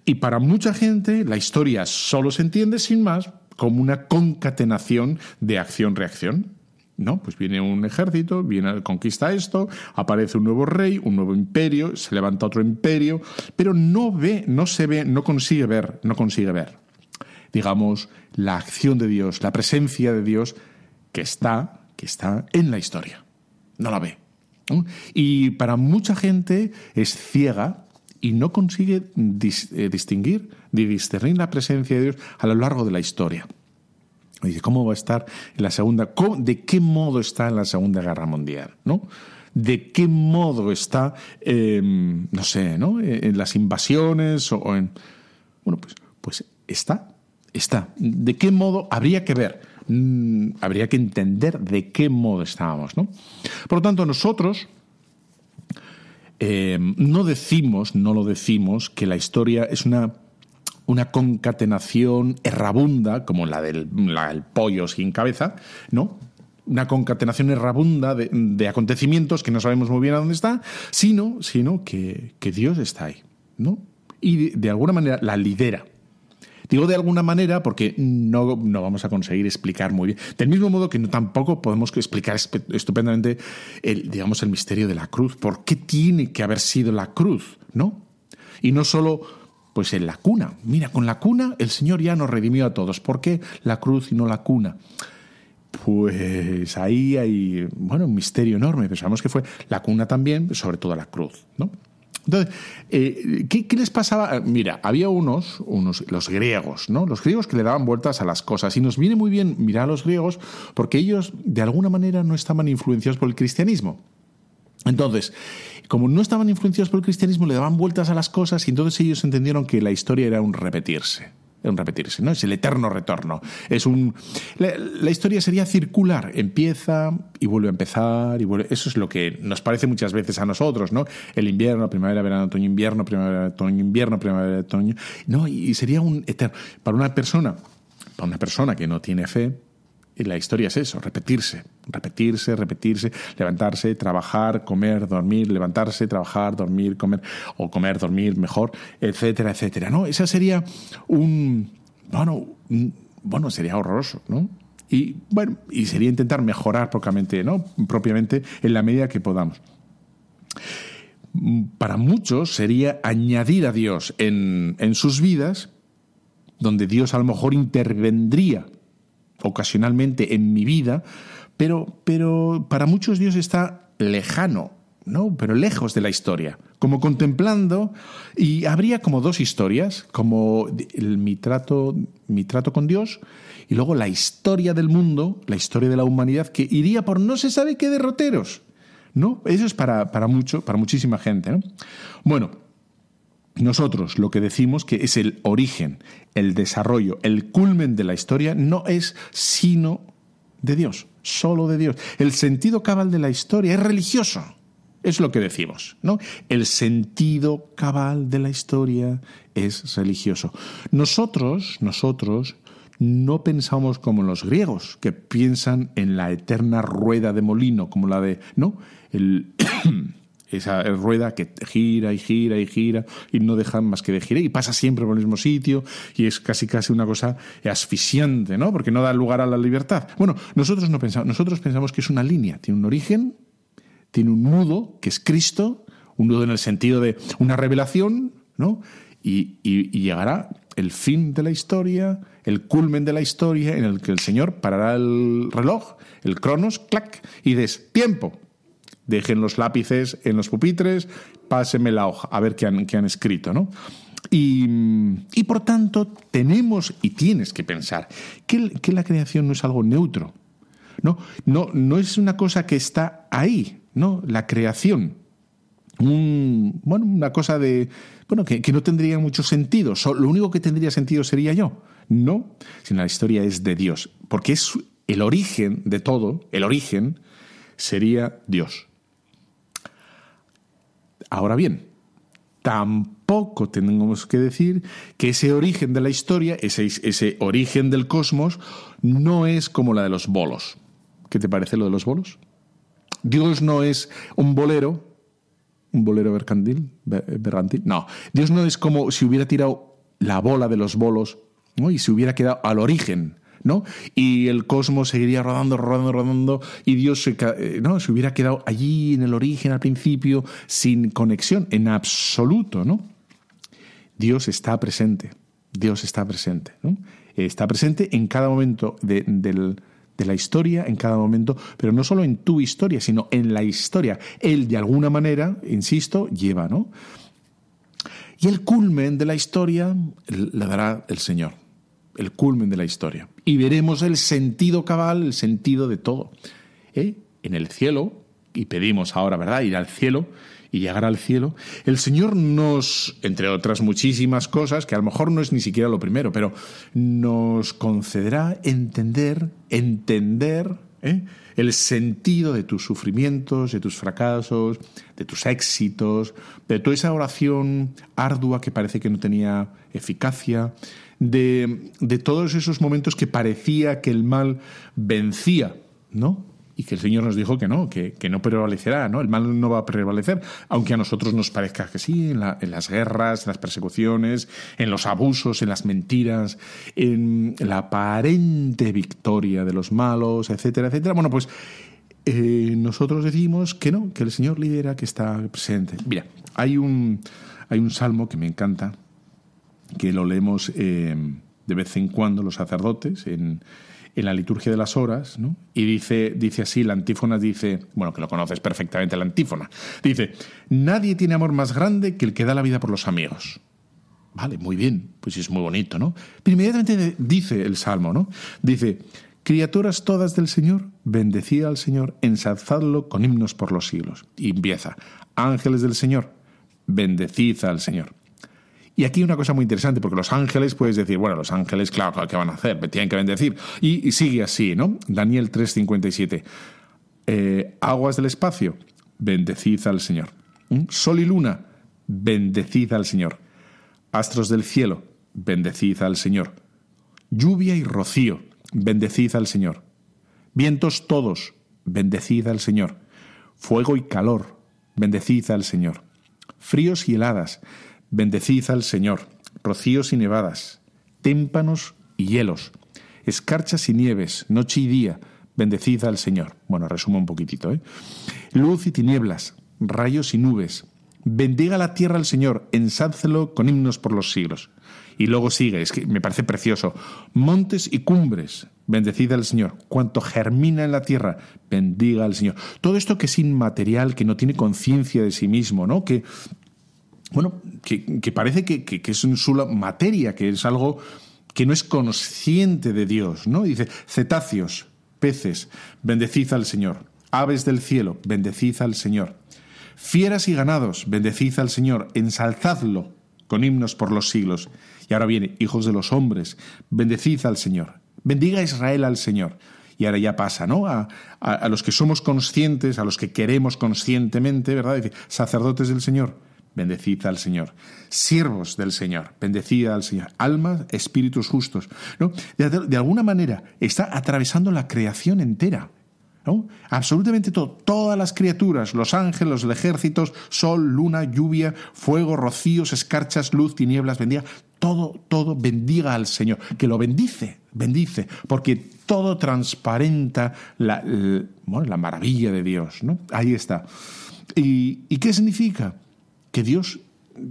Y para mucha gente la historia solo se entiende sin más como una concatenación de acción-reacción. ¿no? Pues viene un ejército, viene, conquista esto, aparece un nuevo rey, un nuevo imperio, se levanta otro imperio, pero no ve, no se ve, no consigue ver, no consigue ver, digamos, la acción de Dios, la presencia de Dios que está que está en la historia. No la ve. Y para mucha gente es ciega y no consigue eh, distinguir ni discernir la presencia de Dios a lo largo de la historia. Dice, ¿cómo va a estar en la segunda? ¿De qué modo está en la Segunda Guerra Mundial? ¿No? ¿De qué modo está, em, no sé, ¿no? en las invasiones o en... Bueno, pues, pues está, está. ¿De qué modo habría que ver? Mm, habría que entender de qué modo estábamos. ¿no? Por lo tanto, nosotros eh, no decimos, no lo decimos, que la historia es una, una concatenación errabunda, como la del pollo sin cabeza, ¿no? una concatenación errabunda de, acontecimientos que no sabemos muy bien a dónde está, sino, sino que, Dios está ahí, ¿no? Y de alguna manera la lidera. Digo de alguna manera porque no, no vamos a conseguir explicar muy bien. Del mismo modo que no, tampoco podemos explicar estupendamente el, digamos, el misterio de la cruz. ¿Por qué tiene que haber sido la cruz? ¿No? Y no solo pues en la cuna. Mira, con la cuna el Señor ya nos redimió a todos. ¿Por qué la cruz y no la cuna? Pues ahí hay, bueno, un misterio enorme. Pensamos que fue la cuna también, sobre todo la cruz, ¿no? Entonces, eh, ¿qué, les pasaba? Mira, había unos, unos, los griegos, ¿no? Los griegos que le daban vueltas a las cosas. Y nos viene muy bien mirar a los griegos porque ellos, de alguna manera, no estaban influenciados por el cristianismo. Entonces, como no estaban influenciados por el cristianismo, le daban vueltas a las cosas y entonces ellos entendieron que la historia era un repetirse. Un repetirse, ¿no? Es el eterno retorno. Es un. La, historia sería circular. Empieza y vuelve a empezar y. Eso es lo que nos parece muchas veces a nosotros, ¿no? El invierno, primavera, verano, otoño, invierno, primavera, otoño, invierno, primavera, otoño. No, y sería un eterno. Para una persona, para una persona que no tiene fe, la historia es eso, repetirse, repetirse, repetirse, levantarse, trabajar, comer, dormir, levantarse, trabajar, dormir, comer, o comer, dormir mejor, etcétera, etcétera. ¿no? Esa sería un, bueno, bueno, sería horroroso, ¿no? Y bueno, y sería intentar mejorar propiamente, ¿no? propiamente en la medida que podamos. Para muchos sería añadir a Dios en, en sus vidas, donde Dios a lo mejor intervendría ocasionalmente en mi vida, pero, pero para muchos Dios está lejano, ¿no? Pero lejos de la historia, como contemplando, y habría como dos historias, como mi, trato, mi trato con Dios y luego la historia del mundo, la historia de la humanidad, que iría por no se sabe qué derroteros. ¿No? Eso es para, para, mucho, para muchísima gente. ¿no? Bueno, nosotros lo que decimos que es el origen, el desarrollo, el culmen de la historia, no es sino de Dios, solo de Dios. El sentido cabal de la historia es religioso. Es lo que decimos, ¿no? El sentido cabal de la historia es religioso. Nosotros, nosotros no pensamos como los griegos, que piensan en la eterna rueda de molino, como la de, ¿no? El esa rueda que gira y gira y gira y no deja más que de girar y pasa siempre por el mismo sitio y es casi casi una cosa asfixiante, ¿no? Porque no da lugar a la libertad. Bueno, nosotros no pensamos, nosotros pensamos que es una línea, tiene un origen, tiene un nudo que es Cristo, un nudo en el sentido de una revelación, ¿no? Y, y, y llegará el fin de la historia, el culmen de la historia en el que el Señor parará el reloj, el cronos, clac, y des tiempo dejen los lápices en los pupitres, pásenme la hoja, a ver qué han, qué han escrito, ¿no? Y, por tanto tenemos y tienes que pensar que, la creación no es algo neutro, ¿no? No, no es una cosa que está ahí, ¿no? La creación. Bueno, una cosa de, bueno, que, que no tendría mucho sentido. lo único que tendría sentido sería yo. No, sino la historia es de Dios, porque es el origen de todo, el origen sería Dios. Ahora bien, tampoco tenemos que decir que ese origen de la historia, ese, ese, origen del cosmos, no es como la de los bolos. ¿Qué te parece lo de los bolos? Dios no es un bolero, un bolero bergantil. No, Dios no es como si hubiera tirado la bola de los bolos y se hubiera quedado al origen ¿no? Y el cosmos seguiría rodando, rodando, rodando, y Dios se, eh, ¿no? se hubiera quedado allí en el origen, al principio, sin conexión, en absoluto, ¿no? Dios está presente, Dios está presente, ¿no? Está presente en cada momento de, de la historia, en cada momento, pero no solo en tu historia, sino en la historia. Él, de alguna manera, insisto, lleva, ¿no? Y el culmen de la historia le dará el Señor el culmen de la historia. Y veremos el sentido cabal, el sentido de todo. ¿Eh? En el cielo, y pedimos ahora, ¿verdad?, ir al cielo y llegar al cielo, el Señor nos, entre otras muchísimas cosas, que a lo mejor no es ni siquiera lo primero, pero nos concederá entender, entender ¿eh? el sentido de tus sufrimientos, de tus fracasos, de tus éxitos, de toda esa oración ardua que parece que no tenía eficacia, de, de todos esos momentos que parecía que el mal vencía, ¿no? y que el Señor nos dijo que no, que, que, no prevalecerá, ¿no? El mal no va a prevalecer, aunque a nosotros nos parezca que sí, en, en, las guerras, en las persecuciones, en los abusos, en las mentiras, en la aparente victoria de los malos, etcétera, etcétera. Bueno, pues eh, nosotros decimos que no, que el Señor lidera, que está presente. Mira, hay un, hay un salmo que me encanta, que lo leemos eh, de vez en cuando los sacerdotes en, en la liturgia de las horas, ¿no? Y dice, dice así, la antífona dice, bueno, que lo conoces perfectamente la antífona, dice, nadie tiene amor más grande que el que da la vida por los amigos. Vale, muy bien, pues es muy bonito, ¿no? Pero inmediatamente dice el Salmo, ¿no? Dice, criaturas todas del Señor, bendecid al Señor, ensalzadlo con himnos por los siglos. Y empieza, ángeles del Señor, bendecid al Señor. Y aquí una cosa muy interesante, porque los ángeles, puedes decir, bueno, los ángeles, claro, ¿qué van a hacer? Tienen que bendecir. Y, sigue así, ¿no? Daniel 3:57. Eh, aguas del espacio, bendecid al Señor. ¿Mm? Sol y luna, bendecid al Señor. Astros del cielo, bendecid al Señor. Lluvia y rocío, bendecid al Señor. Vientos todos, bendecid al Señor. Fuego y calor, bendecid al Señor. Fríos y heladas, bendecid al Señor. Rocíos y nevadas, témpanos y hielos, escarchas y nieves, noche y día, bendecid al Señor. Bueno, resumo un poquitito, ¿eh? Luz y tinieblas, rayos y nubes, bendiga la tierra al Señor, ensálcelo con himnos por los siglos. Y luego sigue, es que me parece precioso. Montes y cumbres, bendecida al Señor. Cuanto germina en la tierra, bendiga al Señor. Todo esto que es inmaterial, que no tiene conciencia de sí mismo, ¿no? Que, bueno, que, parece que, es su materia, que es algo que no es consciente de Dios, ¿no? Dice, cetáceos, peces, bendecid al Señor. Aves del cielo, bendecid al Señor. Fieras y ganados, bendecid al Señor, ensalzadlo con himnos por los siglos. Y ahora viene, hijos de los hombres, bendecid al Señor. Bendiga a Israel al Señor. Y ahora ya pasa, ¿no? A, los que somos conscientes, a los que queremos conscientemente, ¿verdad? Dice, sacerdotes del Señor, bendecid al Señor. Siervos del Señor, bendecid al Señor. Almas, espíritus justos. ¿no? de alguna manera está atravesando la creación entera. Absolutamente todo, todas las criaturas, los ángeles, los ejércitos, sol, luna, lluvia, fuego, rocíos, escarchas, luz, tinieblas, bendiga, todo, todo bendiga al Señor, que lo bendice, bendice, porque todo transparenta la, la maravilla de Dios, ¿no? Ahí está. ¿Y, ¿Y qué significa? Que Dios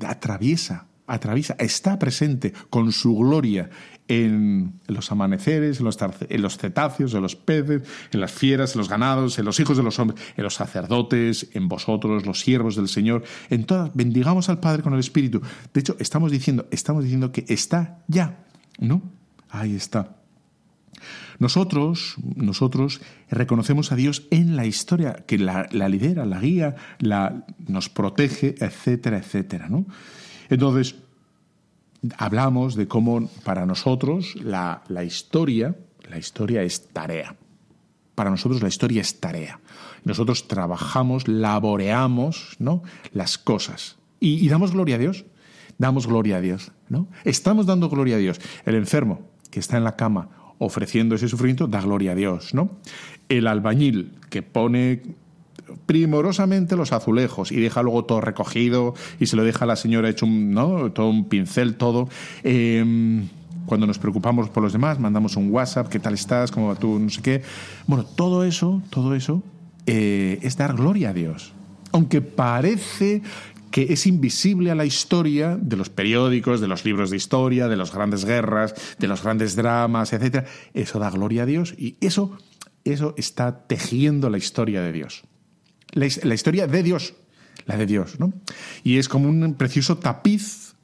atraviesa, atraviesa, está presente con su gloria en los amaneceres, en los, cetáceos, en los peces, en las fieras, en los ganados, en los hijos de los hombres, en los sacerdotes, en vosotros, los siervos del Señor, en todas, bendigamos al Padre con el Espíritu. De hecho, estamos diciendo, estamos diciendo que está ya, ¿no? Ahí está. Nosotros, nosotros reconocemos a Dios en la historia, que la, lidera, la guía, la, nos protege, etcétera, etcétera, ¿no? Entonces, hablamos de cómo para nosotros la, historia, la historia es tarea. Para nosotros la historia es tarea. Nosotros trabajamos, laboreamos ¿no? las cosas. Y, damos gloria a Dios. Damos gloria a Dios. ¿no? Estamos dando gloria a Dios. El enfermo que está en la cama ofreciendo ese sufrimiento da gloria a Dios. ¿no? El albañil que pone primorosamente los azulejos y deja luego todo recogido y se lo deja a la señora hecho un, ¿no? todo un pincel, todo. Em, cuando nos preocupamos por los demás, mandamos un WhatsApp, ¿qué tal estás? ¿Cómo va tú? No sé qué. Bueno, todo eso, todo eso eh, es dar gloria a Dios. Aunque parece que es invisible a la historia de los periódicos, de los libros de historia, de las grandes guerras, de los grandes dramas, etc. Eso da gloria a Dios y eso, eso está tejiendo la historia de Dios la, historia de Dios, la de Dios, ¿no? Y es como un precioso tapiz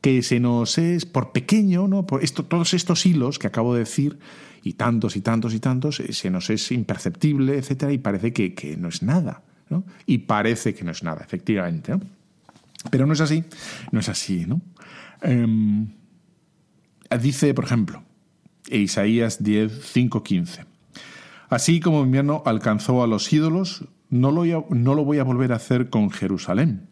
que se nos es, por pequeño, ¿no? Por esto, todos estos hilos que acabo de decir, y tantos y tantos y tantos, eh, se nos es imperceptible, etcétera, y parece que, no es nada, Y parece que no es nada, efectivamente. Pero no es así, no es así, ¿no? Em, dice, por ejemplo, Isaías 10, 5, 15. Así como mi invierno alcanzó a los ídolos, no lo, no lo voy a volver a hacer con Jerusalén.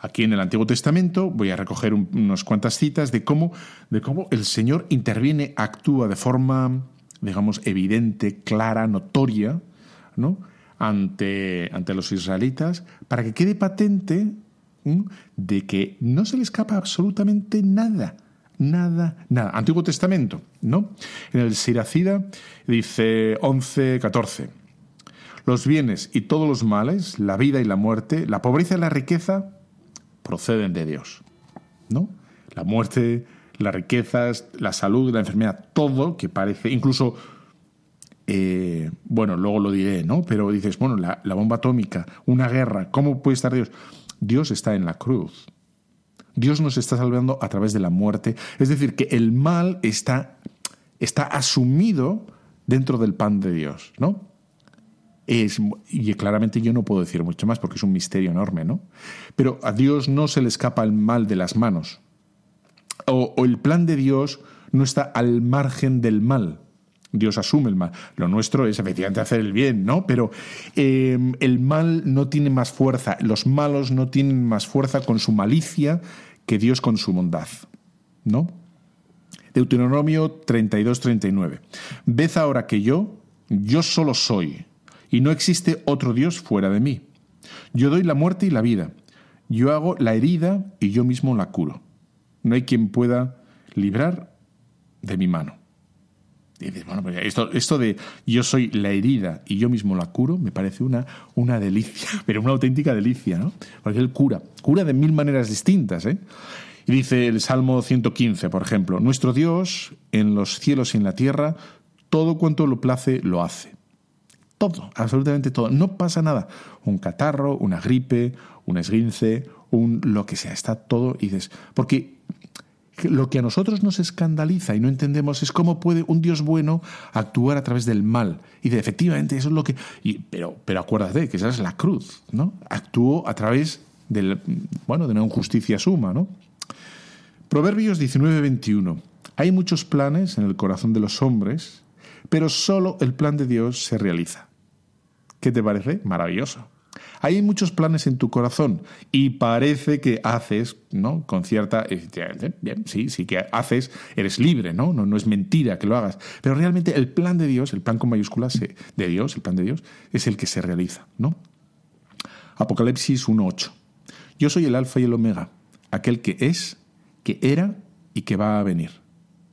Aquí en el Antiguo Testamento voy a recoger unas cuantas citas de cómo, de cómo el Señor interviene, actúa de forma, digamos, evidente, clara, notoria, ¿no? Ante, ante los israelitas, para que quede patente de que no se le escapa absolutamente nada. Nada, nada. Antiguo Testamento, ¿no? En el Siracida dice 11, 14 los bienes y todos los males, la vida y la muerte, la pobreza y la riqueza, proceden de Dios. ¿No? La muerte, las riquezas, la salud, la enfermedad, todo que parece, incluso, eh, bueno, luego lo diré, ¿no? Pero dices, bueno, la, bomba atómica, una guerra, ¿cómo puede estar Dios? Dios está en la cruz. Dios nos está salvando a través de la muerte. Es decir, que el mal está, está asumido dentro del pan de Dios, ¿no? Es, y claramente yo no puedo decir mucho más porque es un misterio enorme, ¿no? Pero a Dios no se le escapa el mal de las manos. O, el plan de Dios no está al margen del mal. Dios asume el mal. Lo nuestro es efectivamente hacer el bien, ¿no? Pero eh, el mal no tiene más fuerza. Los malos no tienen más fuerza con su malicia que Dios con su bondad, ¿no? Deuteronomio 32-39. Ved ahora que yo, yo solo soy, y no existe otro Dios fuera de mí. Yo doy la muerte y la vida. Yo hago la herida y yo mismo la curo. No hay quien pueda librar de mi mano. Y dices, bueno, pues esto, de yo soy la herida y yo mismo la curo me parece una, una delicia, pero una auténtica delicia, ¿no? Porque él cura, cura de mil maneras distintas, ¿eh? Y dice el Salmo 115, por ejemplo, Nuestro Dios en los cielos y en la tierra, todo cuanto lo place lo hace. Todo, absolutamente todo. No pasa nada. Un catarro, una gripe, un esguince, un lo que sea. Está todo y dices. Porque lo que a nosotros nos escandaliza y no entendemos es cómo puede un Dios bueno actuar a través del mal. Y de efectivamente, eso es lo que. pero, pero acuérdate que esa es la cruz, ¿no? Actuó a través del, bueno, de una injusticia suma, ¿no? Proverbios 19:21. Hay muchos planes en el corazón de los hombres, pero solo el plan de Dios se realiza. ¿Qué te parece? Maravilloso. Hay muchos planes en tu corazón y parece que haces, ¿no? Con cierta. Bien, sí, sí que haces, eres libre, ¿no? ¿no? No es mentira que lo hagas. Pero realmente el plan de Dios, el plan con mayúsculas de Dios, el plan de Dios, es el que se realiza, ¿no? Apocalipsis 1.8. Yo soy el Alfa y el Omega, aquel que es que era y que va a venir.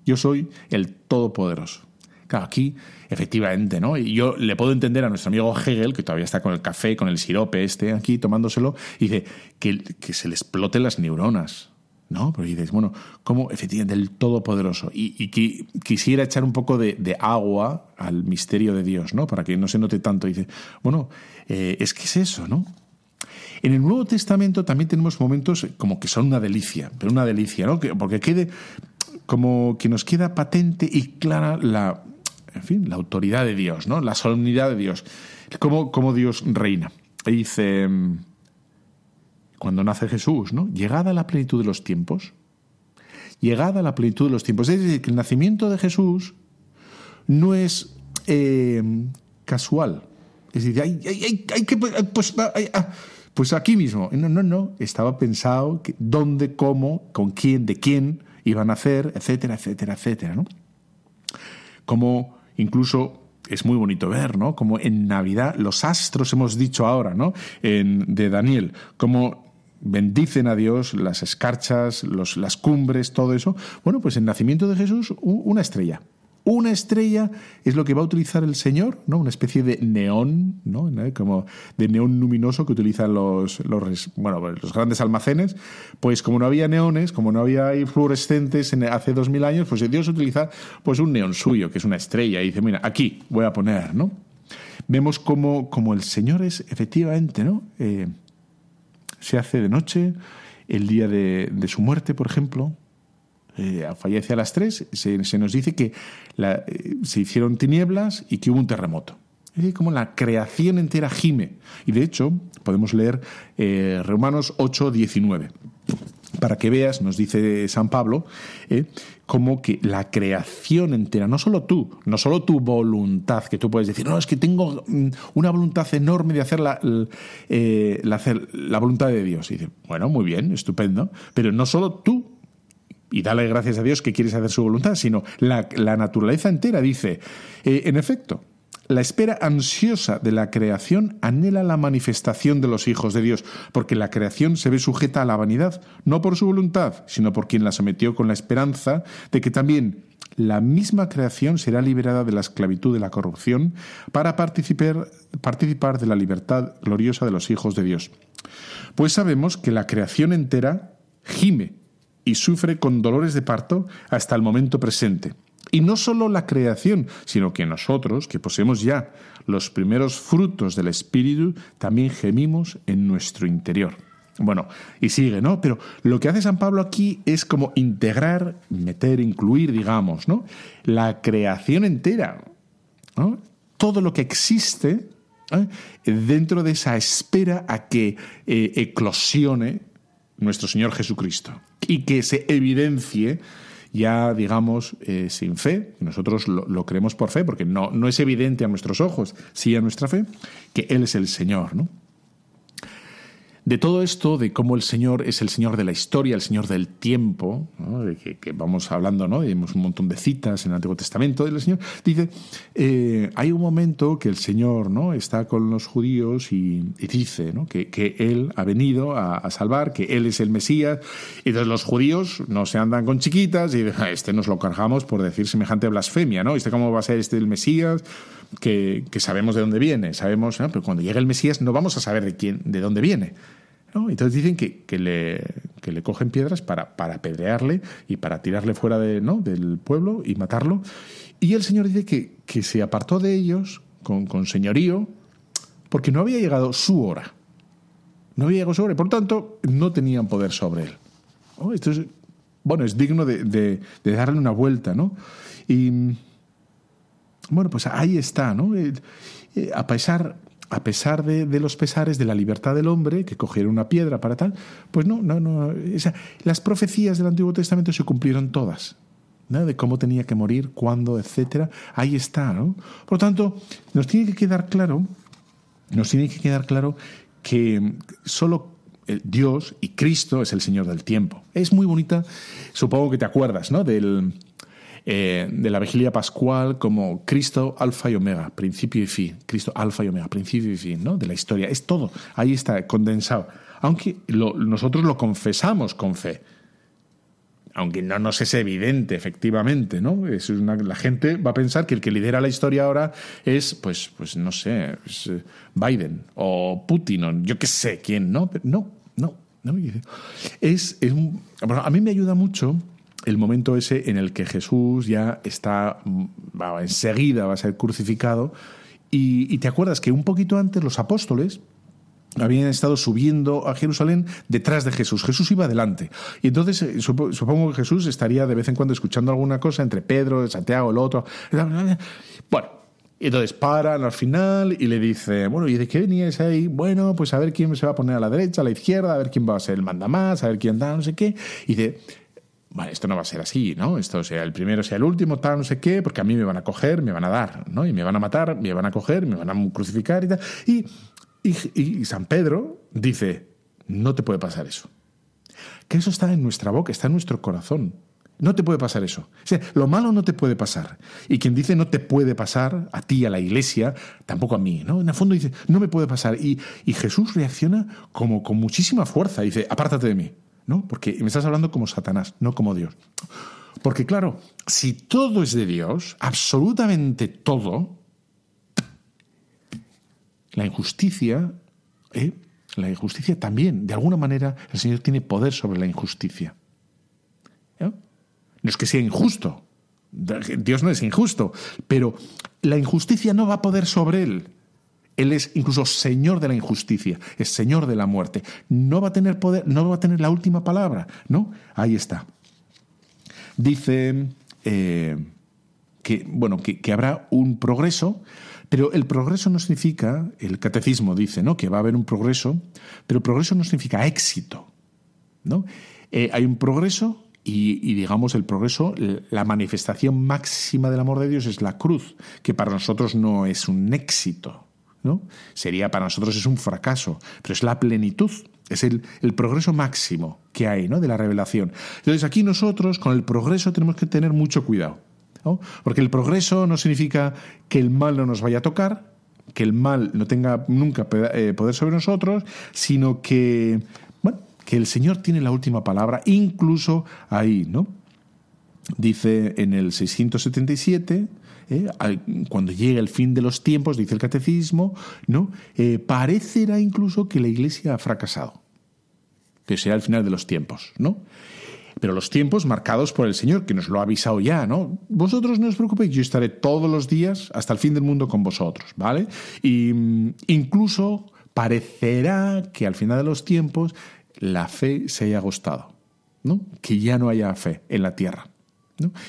Yo soy el Todopoderoso. Aquí, efectivamente, ¿no? Y yo le puedo entender a nuestro amigo Hegel, que todavía está con el café, con el sirope este aquí, tomándoselo, y dice que, se le exploten las neuronas. ¿no? Pero dices, bueno, ¿cómo efectivamente el Todopoderoso? Y, y quisiera echar un poco de, agua al misterio de Dios, ¿no? Para que no se note tanto. Y dice, bueno, eh, es que es eso, ¿no? En el Nuevo Testamento también tenemos momentos como que son una delicia, pero una delicia, ¿no? Porque quede como que nos queda patente y clara la, en fin, la autoridad de Dios, ¿no? La solemnidad de Dios, cómo, cómo Dios reina. Y dice, cuando nace Jesús, ¿no? Llegada la plenitud de los tiempos, llegada a la plenitud de los tiempos. Es decir, que el nacimiento de Jesús no es eh, casual. Es decir, hay, hay, hay que... Pues, ah, pues aquí mismo, no, no, no, estaba pensado dónde, cómo, con quién, de quién iban a hacer, etcétera, etcétera, etcétera, ¿no? Como incluso es muy bonito ver, ¿no? Como en Navidad los astros hemos dicho ahora, ¿no? En, de Daniel, como bendicen a Dios las escarchas, los, las cumbres, todo eso. Bueno, pues en nacimiento de Jesús una estrella. Una estrella es lo que va a utilizar el Señor, ¿no? Una especie de neón, ¿no? Como de neón luminoso que utilizan los, los, bueno, los grandes almacenes. Pues como no había neones, como no había fluorescentes en, hace dos mil años, pues Dios utiliza pues un neón suyo, que es una estrella, y dice, mira, aquí voy a poner, ¿no? Vemos como, el Señor es efectivamente, ¿no? Eh, se hace de noche, el día de su muerte, por ejemplo, eh, fallece a las tres, se, nos dice que eh, se hicieron tinieblas y que hubo un terremoto. Es como la creación entera gime. Y de hecho, podemos leer eh, Romanos 8, 19. Para que veas, nos dice San Pablo, como que la creación entera, no solo tú, no solo tu voluntad, que tú puedes decir, no, es que tengo mm, una voluntad enorme de hacer la, hacer la voluntad de Dios. Y dice, bueno, muy bien, estupendo, pero no solo tú y dale gracias a Dios que quieres hacer su voluntad, sino la, naturaleza entera dice, eh, en efecto, la espera ansiosa de la creación anhela la manifestación de los hijos de Dios, porque la creación se ve sujeta a la vanidad, no por su voluntad, sino por quien la sometió con la esperanza de que también la misma creación será liberada de la esclavitud de la corrupción para participar de la libertad gloriosa de los hijos de Dios. Pues sabemos que la creación entera gime y sufre con dolores de parto hasta el momento presente. Y no solo la creación, sino que nosotros, que poseemos ya los primeros frutos del Espíritu, también gemimos en nuestro interior. Bueno, y sigue, ¿no? Pero lo que hace San Pablo aquí es como integrar, meter, incluir, digamos, ¿no? La creación entera. Todo lo que existe ¿eh? dentro de esa espera a que eh, eclosione nuestro Señor Jesucristo y que se evidencie ya, digamos, eh, sin fe, nosotros lo, lo, creemos por fe, porque no, no es evidente a nuestros ojos, sí a nuestra fe, que Él es el Señor, ¿no? De todo esto, de cómo el Señor es el Señor de la historia, el Señor del tiempo, de que, vamos hablando, ¿no? Vemos un montón de citas en el Antiguo Testamento del Señor, dice, eh, hay un momento que el Señor ¿no? está con los judíos y, dice ¿no? que, que, Él ha venido a, salvar, que Él es el Mesías, y entonces los judíos no se andan con chiquitas y dicen, este nos lo cargamos por decir semejante blasfemia, ¿no? ¿Este cómo va a ser este el Mesías? Que, que, sabemos de dónde viene, sabemos, pero cuando llegue el Mesías no vamos a saber de quién, de dónde viene. Entonces dicen que, que, le, que, le, cogen piedras para, para apedrearle y para tirarle fuera de, ¿no? del pueblo y matarlo. Y el Señor dice que, que se apartó de ellos con, con, señorío porque no había llegado su hora. No había llegado su hora y por tanto no tenían poder sobre él. Esto es, bueno, es digno de, de, de, darle una vuelta, ¿no? Y bueno, pues ahí está, ¿no? Eh, eh, a pesar a pesar de, los pesares de la libertad del hombre, que cogieron una piedra para tal, pues no, no, no. las profecías del Antiguo Testamento se cumplieron todas. ¿no? de cómo tenía que morir, cuándo, etcétera. Ahí está, ¿no? Por lo tanto, nos tiene que quedar claro, nos tiene que quedar claro que solo Dios y Cristo es el Señor del tiempo. Es muy bonita, supongo que te acuerdas, ¿no? Del, eh, de la vigilia pascual como Cristo alfa y omega, principio y fin. Cristo alfa y omega, principio y fin, ¿no? De la historia. Es todo. Ahí está condensado. Aunque nosotros lo confesamos con fe. Aunque no nos es evidente, efectivamente, ¿no? Es la gente va a pensar que el que lidera la historia ahora es, pues, pues no sé, eh, Biden o Putin o yo qué sé quién, ¿no? no, no, no. Es, es a mí me ayuda mucho el momento ese en el que Jesús ya está, enseguida va a ser crucificado, y, te acuerdas que un poquito antes los apóstoles habían estado subiendo a Jerusalén detrás de Jesús. Jesús iba adelante. Y entonces eh, supongo que Jesús estaría de vez en cuando escuchando alguna cosa entre Pedro, Santiago, el otro. Bueno, entonces paran al final y le dice, bueno, ¿y de qué veníais ahí? Bueno, pues a ver quién se va a poner a la derecha, a la izquierda, a ver quién va a ser el mandamás, a ver quién da, no sé qué. Y dice, bueno, esto no va a ser así, ¿no? Esto sea el primero, sea el último, tal, no sé qué, porque a mí me van a coger, me van a dar, ¿no? Y me van a matar, me van a coger, me van a crucificar y tal. Y, y, San Pedro dice, no te puede pasar eso. Que eso está en nuestra boca, está en nuestro corazón. No te puede pasar eso. O sea, lo malo no te puede pasar. Y quien dice no te puede pasar, a ti, a la iglesia, tampoco a mí, ¿no? En el fondo dice, no me puede pasar. Y, y Jesús reacciona como con muchísima fuerza. Dice, apártate de mí. ¿No? Porque me estás hablando como Satanás, no como Dios. Porque claro, si todo es de Dios, absolutamente todo, la injusticia, ¿eh? la injusticia también, de alguna manera, el Señor tiene poder sobre la injusticia. ¿no? no es que sea injusto, Dios no es injusto, pero la injusticia no va a poder sobre Él. Él es incluso señor de la injusticia, es señor de la muerte. No va a tener poder, no va a tener la última palabra, ¿no? Ahí está. Dice eh, que, bueno, que, habrá un progreso, pero el progreso no significa, el catecismo dice, ¿no? Que va a haber un progreso, pero el progreso no significa éxito, ¿no? Eh, hay un progreso y, y, digamos el progreso, la manifestación máxima del amor de Dios es la cruz, que para nosotros no es un éxito, ¿no? Sería para nosotros es un fracaso, pero es la plenitud, es el, el, progreso máximo que hay ¿no? de la revelación. Entonces aquí nosotros con el progreso tenemos que tener mucho cuidado, porque el progreso no significa que el mal no nos vaya a tocar, que el mal no tenga nunca eh, poder sobre nosotros, sino que, bueno, que el Señor tiene la última palabra, incluso ahí, ¿no? Dice en el 677, ¿eh? cuando llegue el fin de los tiempos, dice el catecismo, ¿no? Eh, parecerá incluso que la Iglesia ha fracasado, que será el final de los tiempos, ¿no? pero los tiempos marcados por el Señor, que nos lo ha avisado ya, ¿no? Vosotros no os preocupéis, yo estaré todos los días hasta el fin del mundo con vosotros, ¿vale? Y mm, incluso parecerá que al final de los tiempos la fe se haya agostado, ¿no? Que ya no haya fe en la tierra.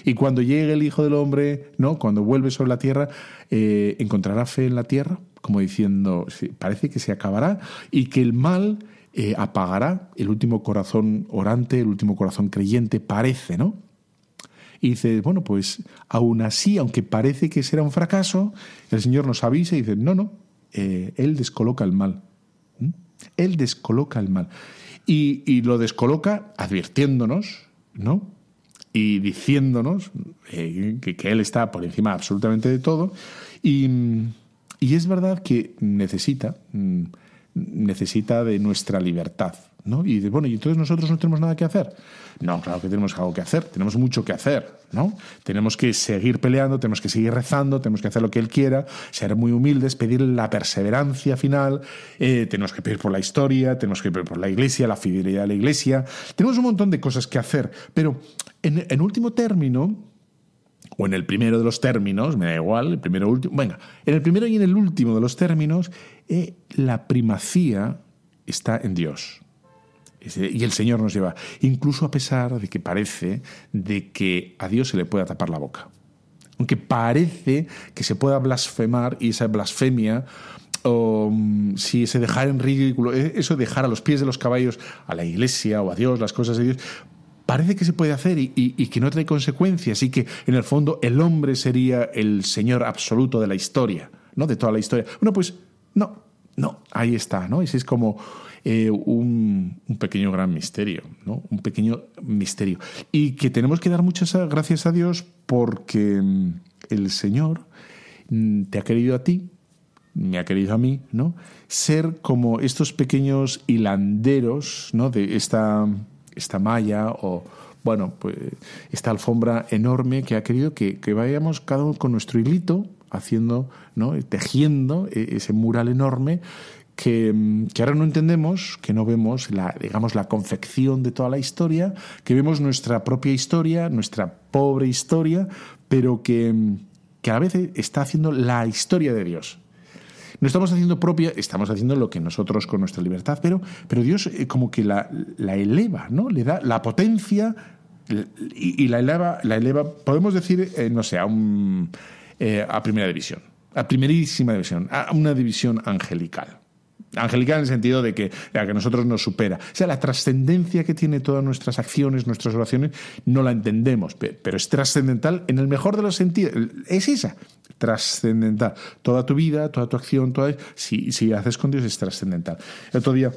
Y cuando llegue el Hijo del Hombre, ¿no? cuando vuelve sobre la tierra, eh, encontrará fe en la tierra, como diciendo, parece que se acabará y que el mal eh, apagará el último corazón orante, el último corazón creyente, parece, ¿no? Y dice, bueno, pues aún así, aunque parece que será un fracaso, el Señor nos avisa y dice, no, no, eh, Él descoloca el mal. Él descoloca el mal. Y, lo descoloca advirtiéndonos, ¿no? Y diciéndonos eh, que, Él está por encima absolutamente de todo. Y, y es verdad que necesita mm, necesita de nuestra libertad. ¿no? Y bueno, ¿y entonces nosotros no tenemos nada que hacer? No, claro que tenemos algo que hacer, tenemos mucho que hacer, ¿no? Tenemos que seguir peleando, tenemos que seguir rezando, tenemos que hacer lo que Él quiera, ser muy humildes, pedir la perseverancia final, eh, tenemos que pedir por la historia, tenemos que pedir por la Iglesia, la fidelidad de la Iglesia, tenemos un montón de cosas que hacer, pero en, último término, o en el primero de los términos, me da igual, el primero último, venga, en el primero y en el último de los términos, eh, la primacía está en Dios. Y el Señor nos lleva, incluso a pesar de que parece de que a Dios se le pueda tapar la boca. Aunque parece que se pueda blasfemar y esa blasfemia o mm, si se dejar en ridículo, eh, eso de dejar a los pies de los caballos a la iglesia o a Dios, las cosas de Dios, parece que se puede hacer y, que no trae consecuencias y que en el fondo el hombre sería el señor absoluto de la historia, ¿no? De toda la historia. Bueno, pues no, no, ahí está, ¿no? Ese es como eh, un, pequeño gran misterio, ¿no? Un pequeño misterio. Y que tenemos que dar muchas gracias a Dios porque mm, el Señor mm, te ha querido a ti, me ha querido a mí, ¿no? Ser como estos pequeños hilanderos, ¿no? De esta esta malla o, bueno, pues esta alfombra enorme que ha querido que, vayamos cada uno con nuestro hilito haciendo, ¿no? tejiendo e, ese mural enorme que, que, ahora no entendemos, que no vemos la, digamos, la confección de toda la historia, que vemos nuestra propia historia, nuestra pobre historia, pero que, que a la vez está haciendo la historia de Dios. No estamos haciendo propia, estamos haciendo lo que nosotros con nuestra libertad, pero, pero Dios eh, como que la, eleva, ¿no? Le da la potencia y, la eleva, la eleva, podemos decir, eh, no sé, a, un, eh, a primera división, a primerísima división, a una división angelical. Angelical en el sentido de que, a que nosotros nos supera. O sea, la trascendencia que tiene todas nuestras acciones, nuestras oraciones, no la entendemos, pero es trascendental en el mejor de los sentidos. Es esa, trascendental. Toda tu vida, toda tu acción, toda, si, si haces con Dios es trascendental. El otro día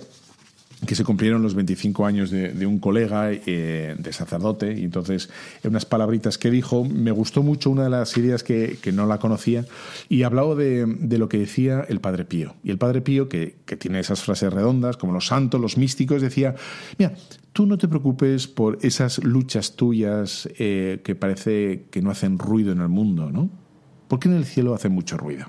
que se cumplieron los 25 años de, un colega eh, de sacerdote, y entonces unas palabritas que dijo, me gustó mucho una de las ideas que, no la conocía, y hablaba de, de, lo que decía el Padre Pío. Y el Padre Pío, que, que tiene esas frases redondas, como los santos, los místicos, decía, mira, tú no te preocupes por esas luchas tuyas eh, que parece que no hacen ruido en el mundo, ¿no? Porque en el cielo hace mucho ruido.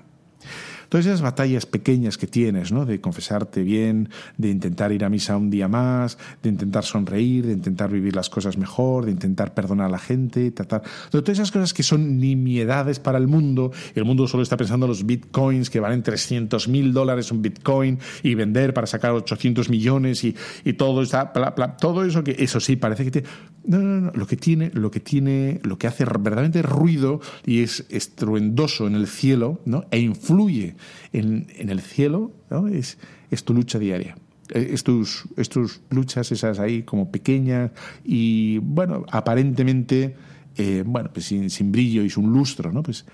Todas esas batallas pequeñas que tienes, ¿no? De confesarte bien, de intentar ir a misa un día más, de intentar sonreír, de intentar vivir las cosas mejor, de intentar perdonar a la gente, tratar. Todas esas cosas que son nimiedades para el mundo. El mundo solo está pensando en los bitcoins que valen 300 mil dólares un bitcoin y vender para sacar 800 millones y, todo está, todo eso que, eso sí, parece que tiene. No, no, no. Lo que tiene, lo que tiene, lo que hace verdaderamente ruido y es estruendoso en el cielo, ¿no? E influye en, el cielo, es, es tu lucha diaria. Eh, es tus, luchas esas ahí como pequeñas y, bueno, aparentemente, eh, bueno, pues sin, sin, brillo y sin lustro, ¿no? Pues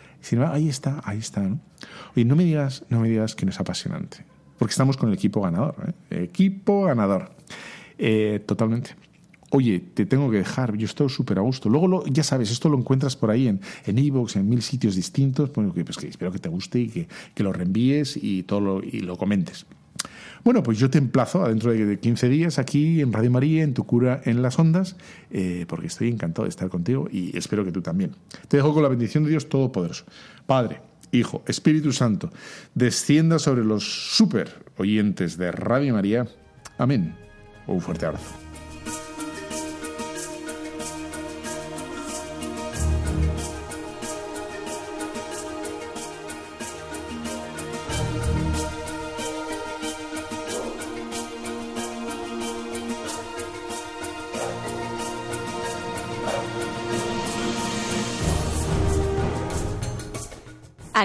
ahí está, ahí está, ¿no? Oye, no me digas, no me digas que no es apasionante, porque estamos con el equipo ganador, ¿eh? Equipo ganador. totalmente oye, te tengo que dejar, yo estoy súper a gusto. Luego, ya sabes, esto lo encuentras por ahí en Evox, en, en mil sitios distintos, pues, pues, que espero que te guste y que, lo reenvíes y, todo lo, y lo comentes. Bueno, pues yo te emplazo dentro de 15 días aquí en Radio María, en tu cura en las ondas, eh, porque estoy encantado de estar contigo y espero que tú también. Te dejo con la bendición de Dios Todopoderoso. Padre, Hijo, Espíritu Santo, descienda sobre los super oyentes de Radio María. Amén. Un fuerte abrazo.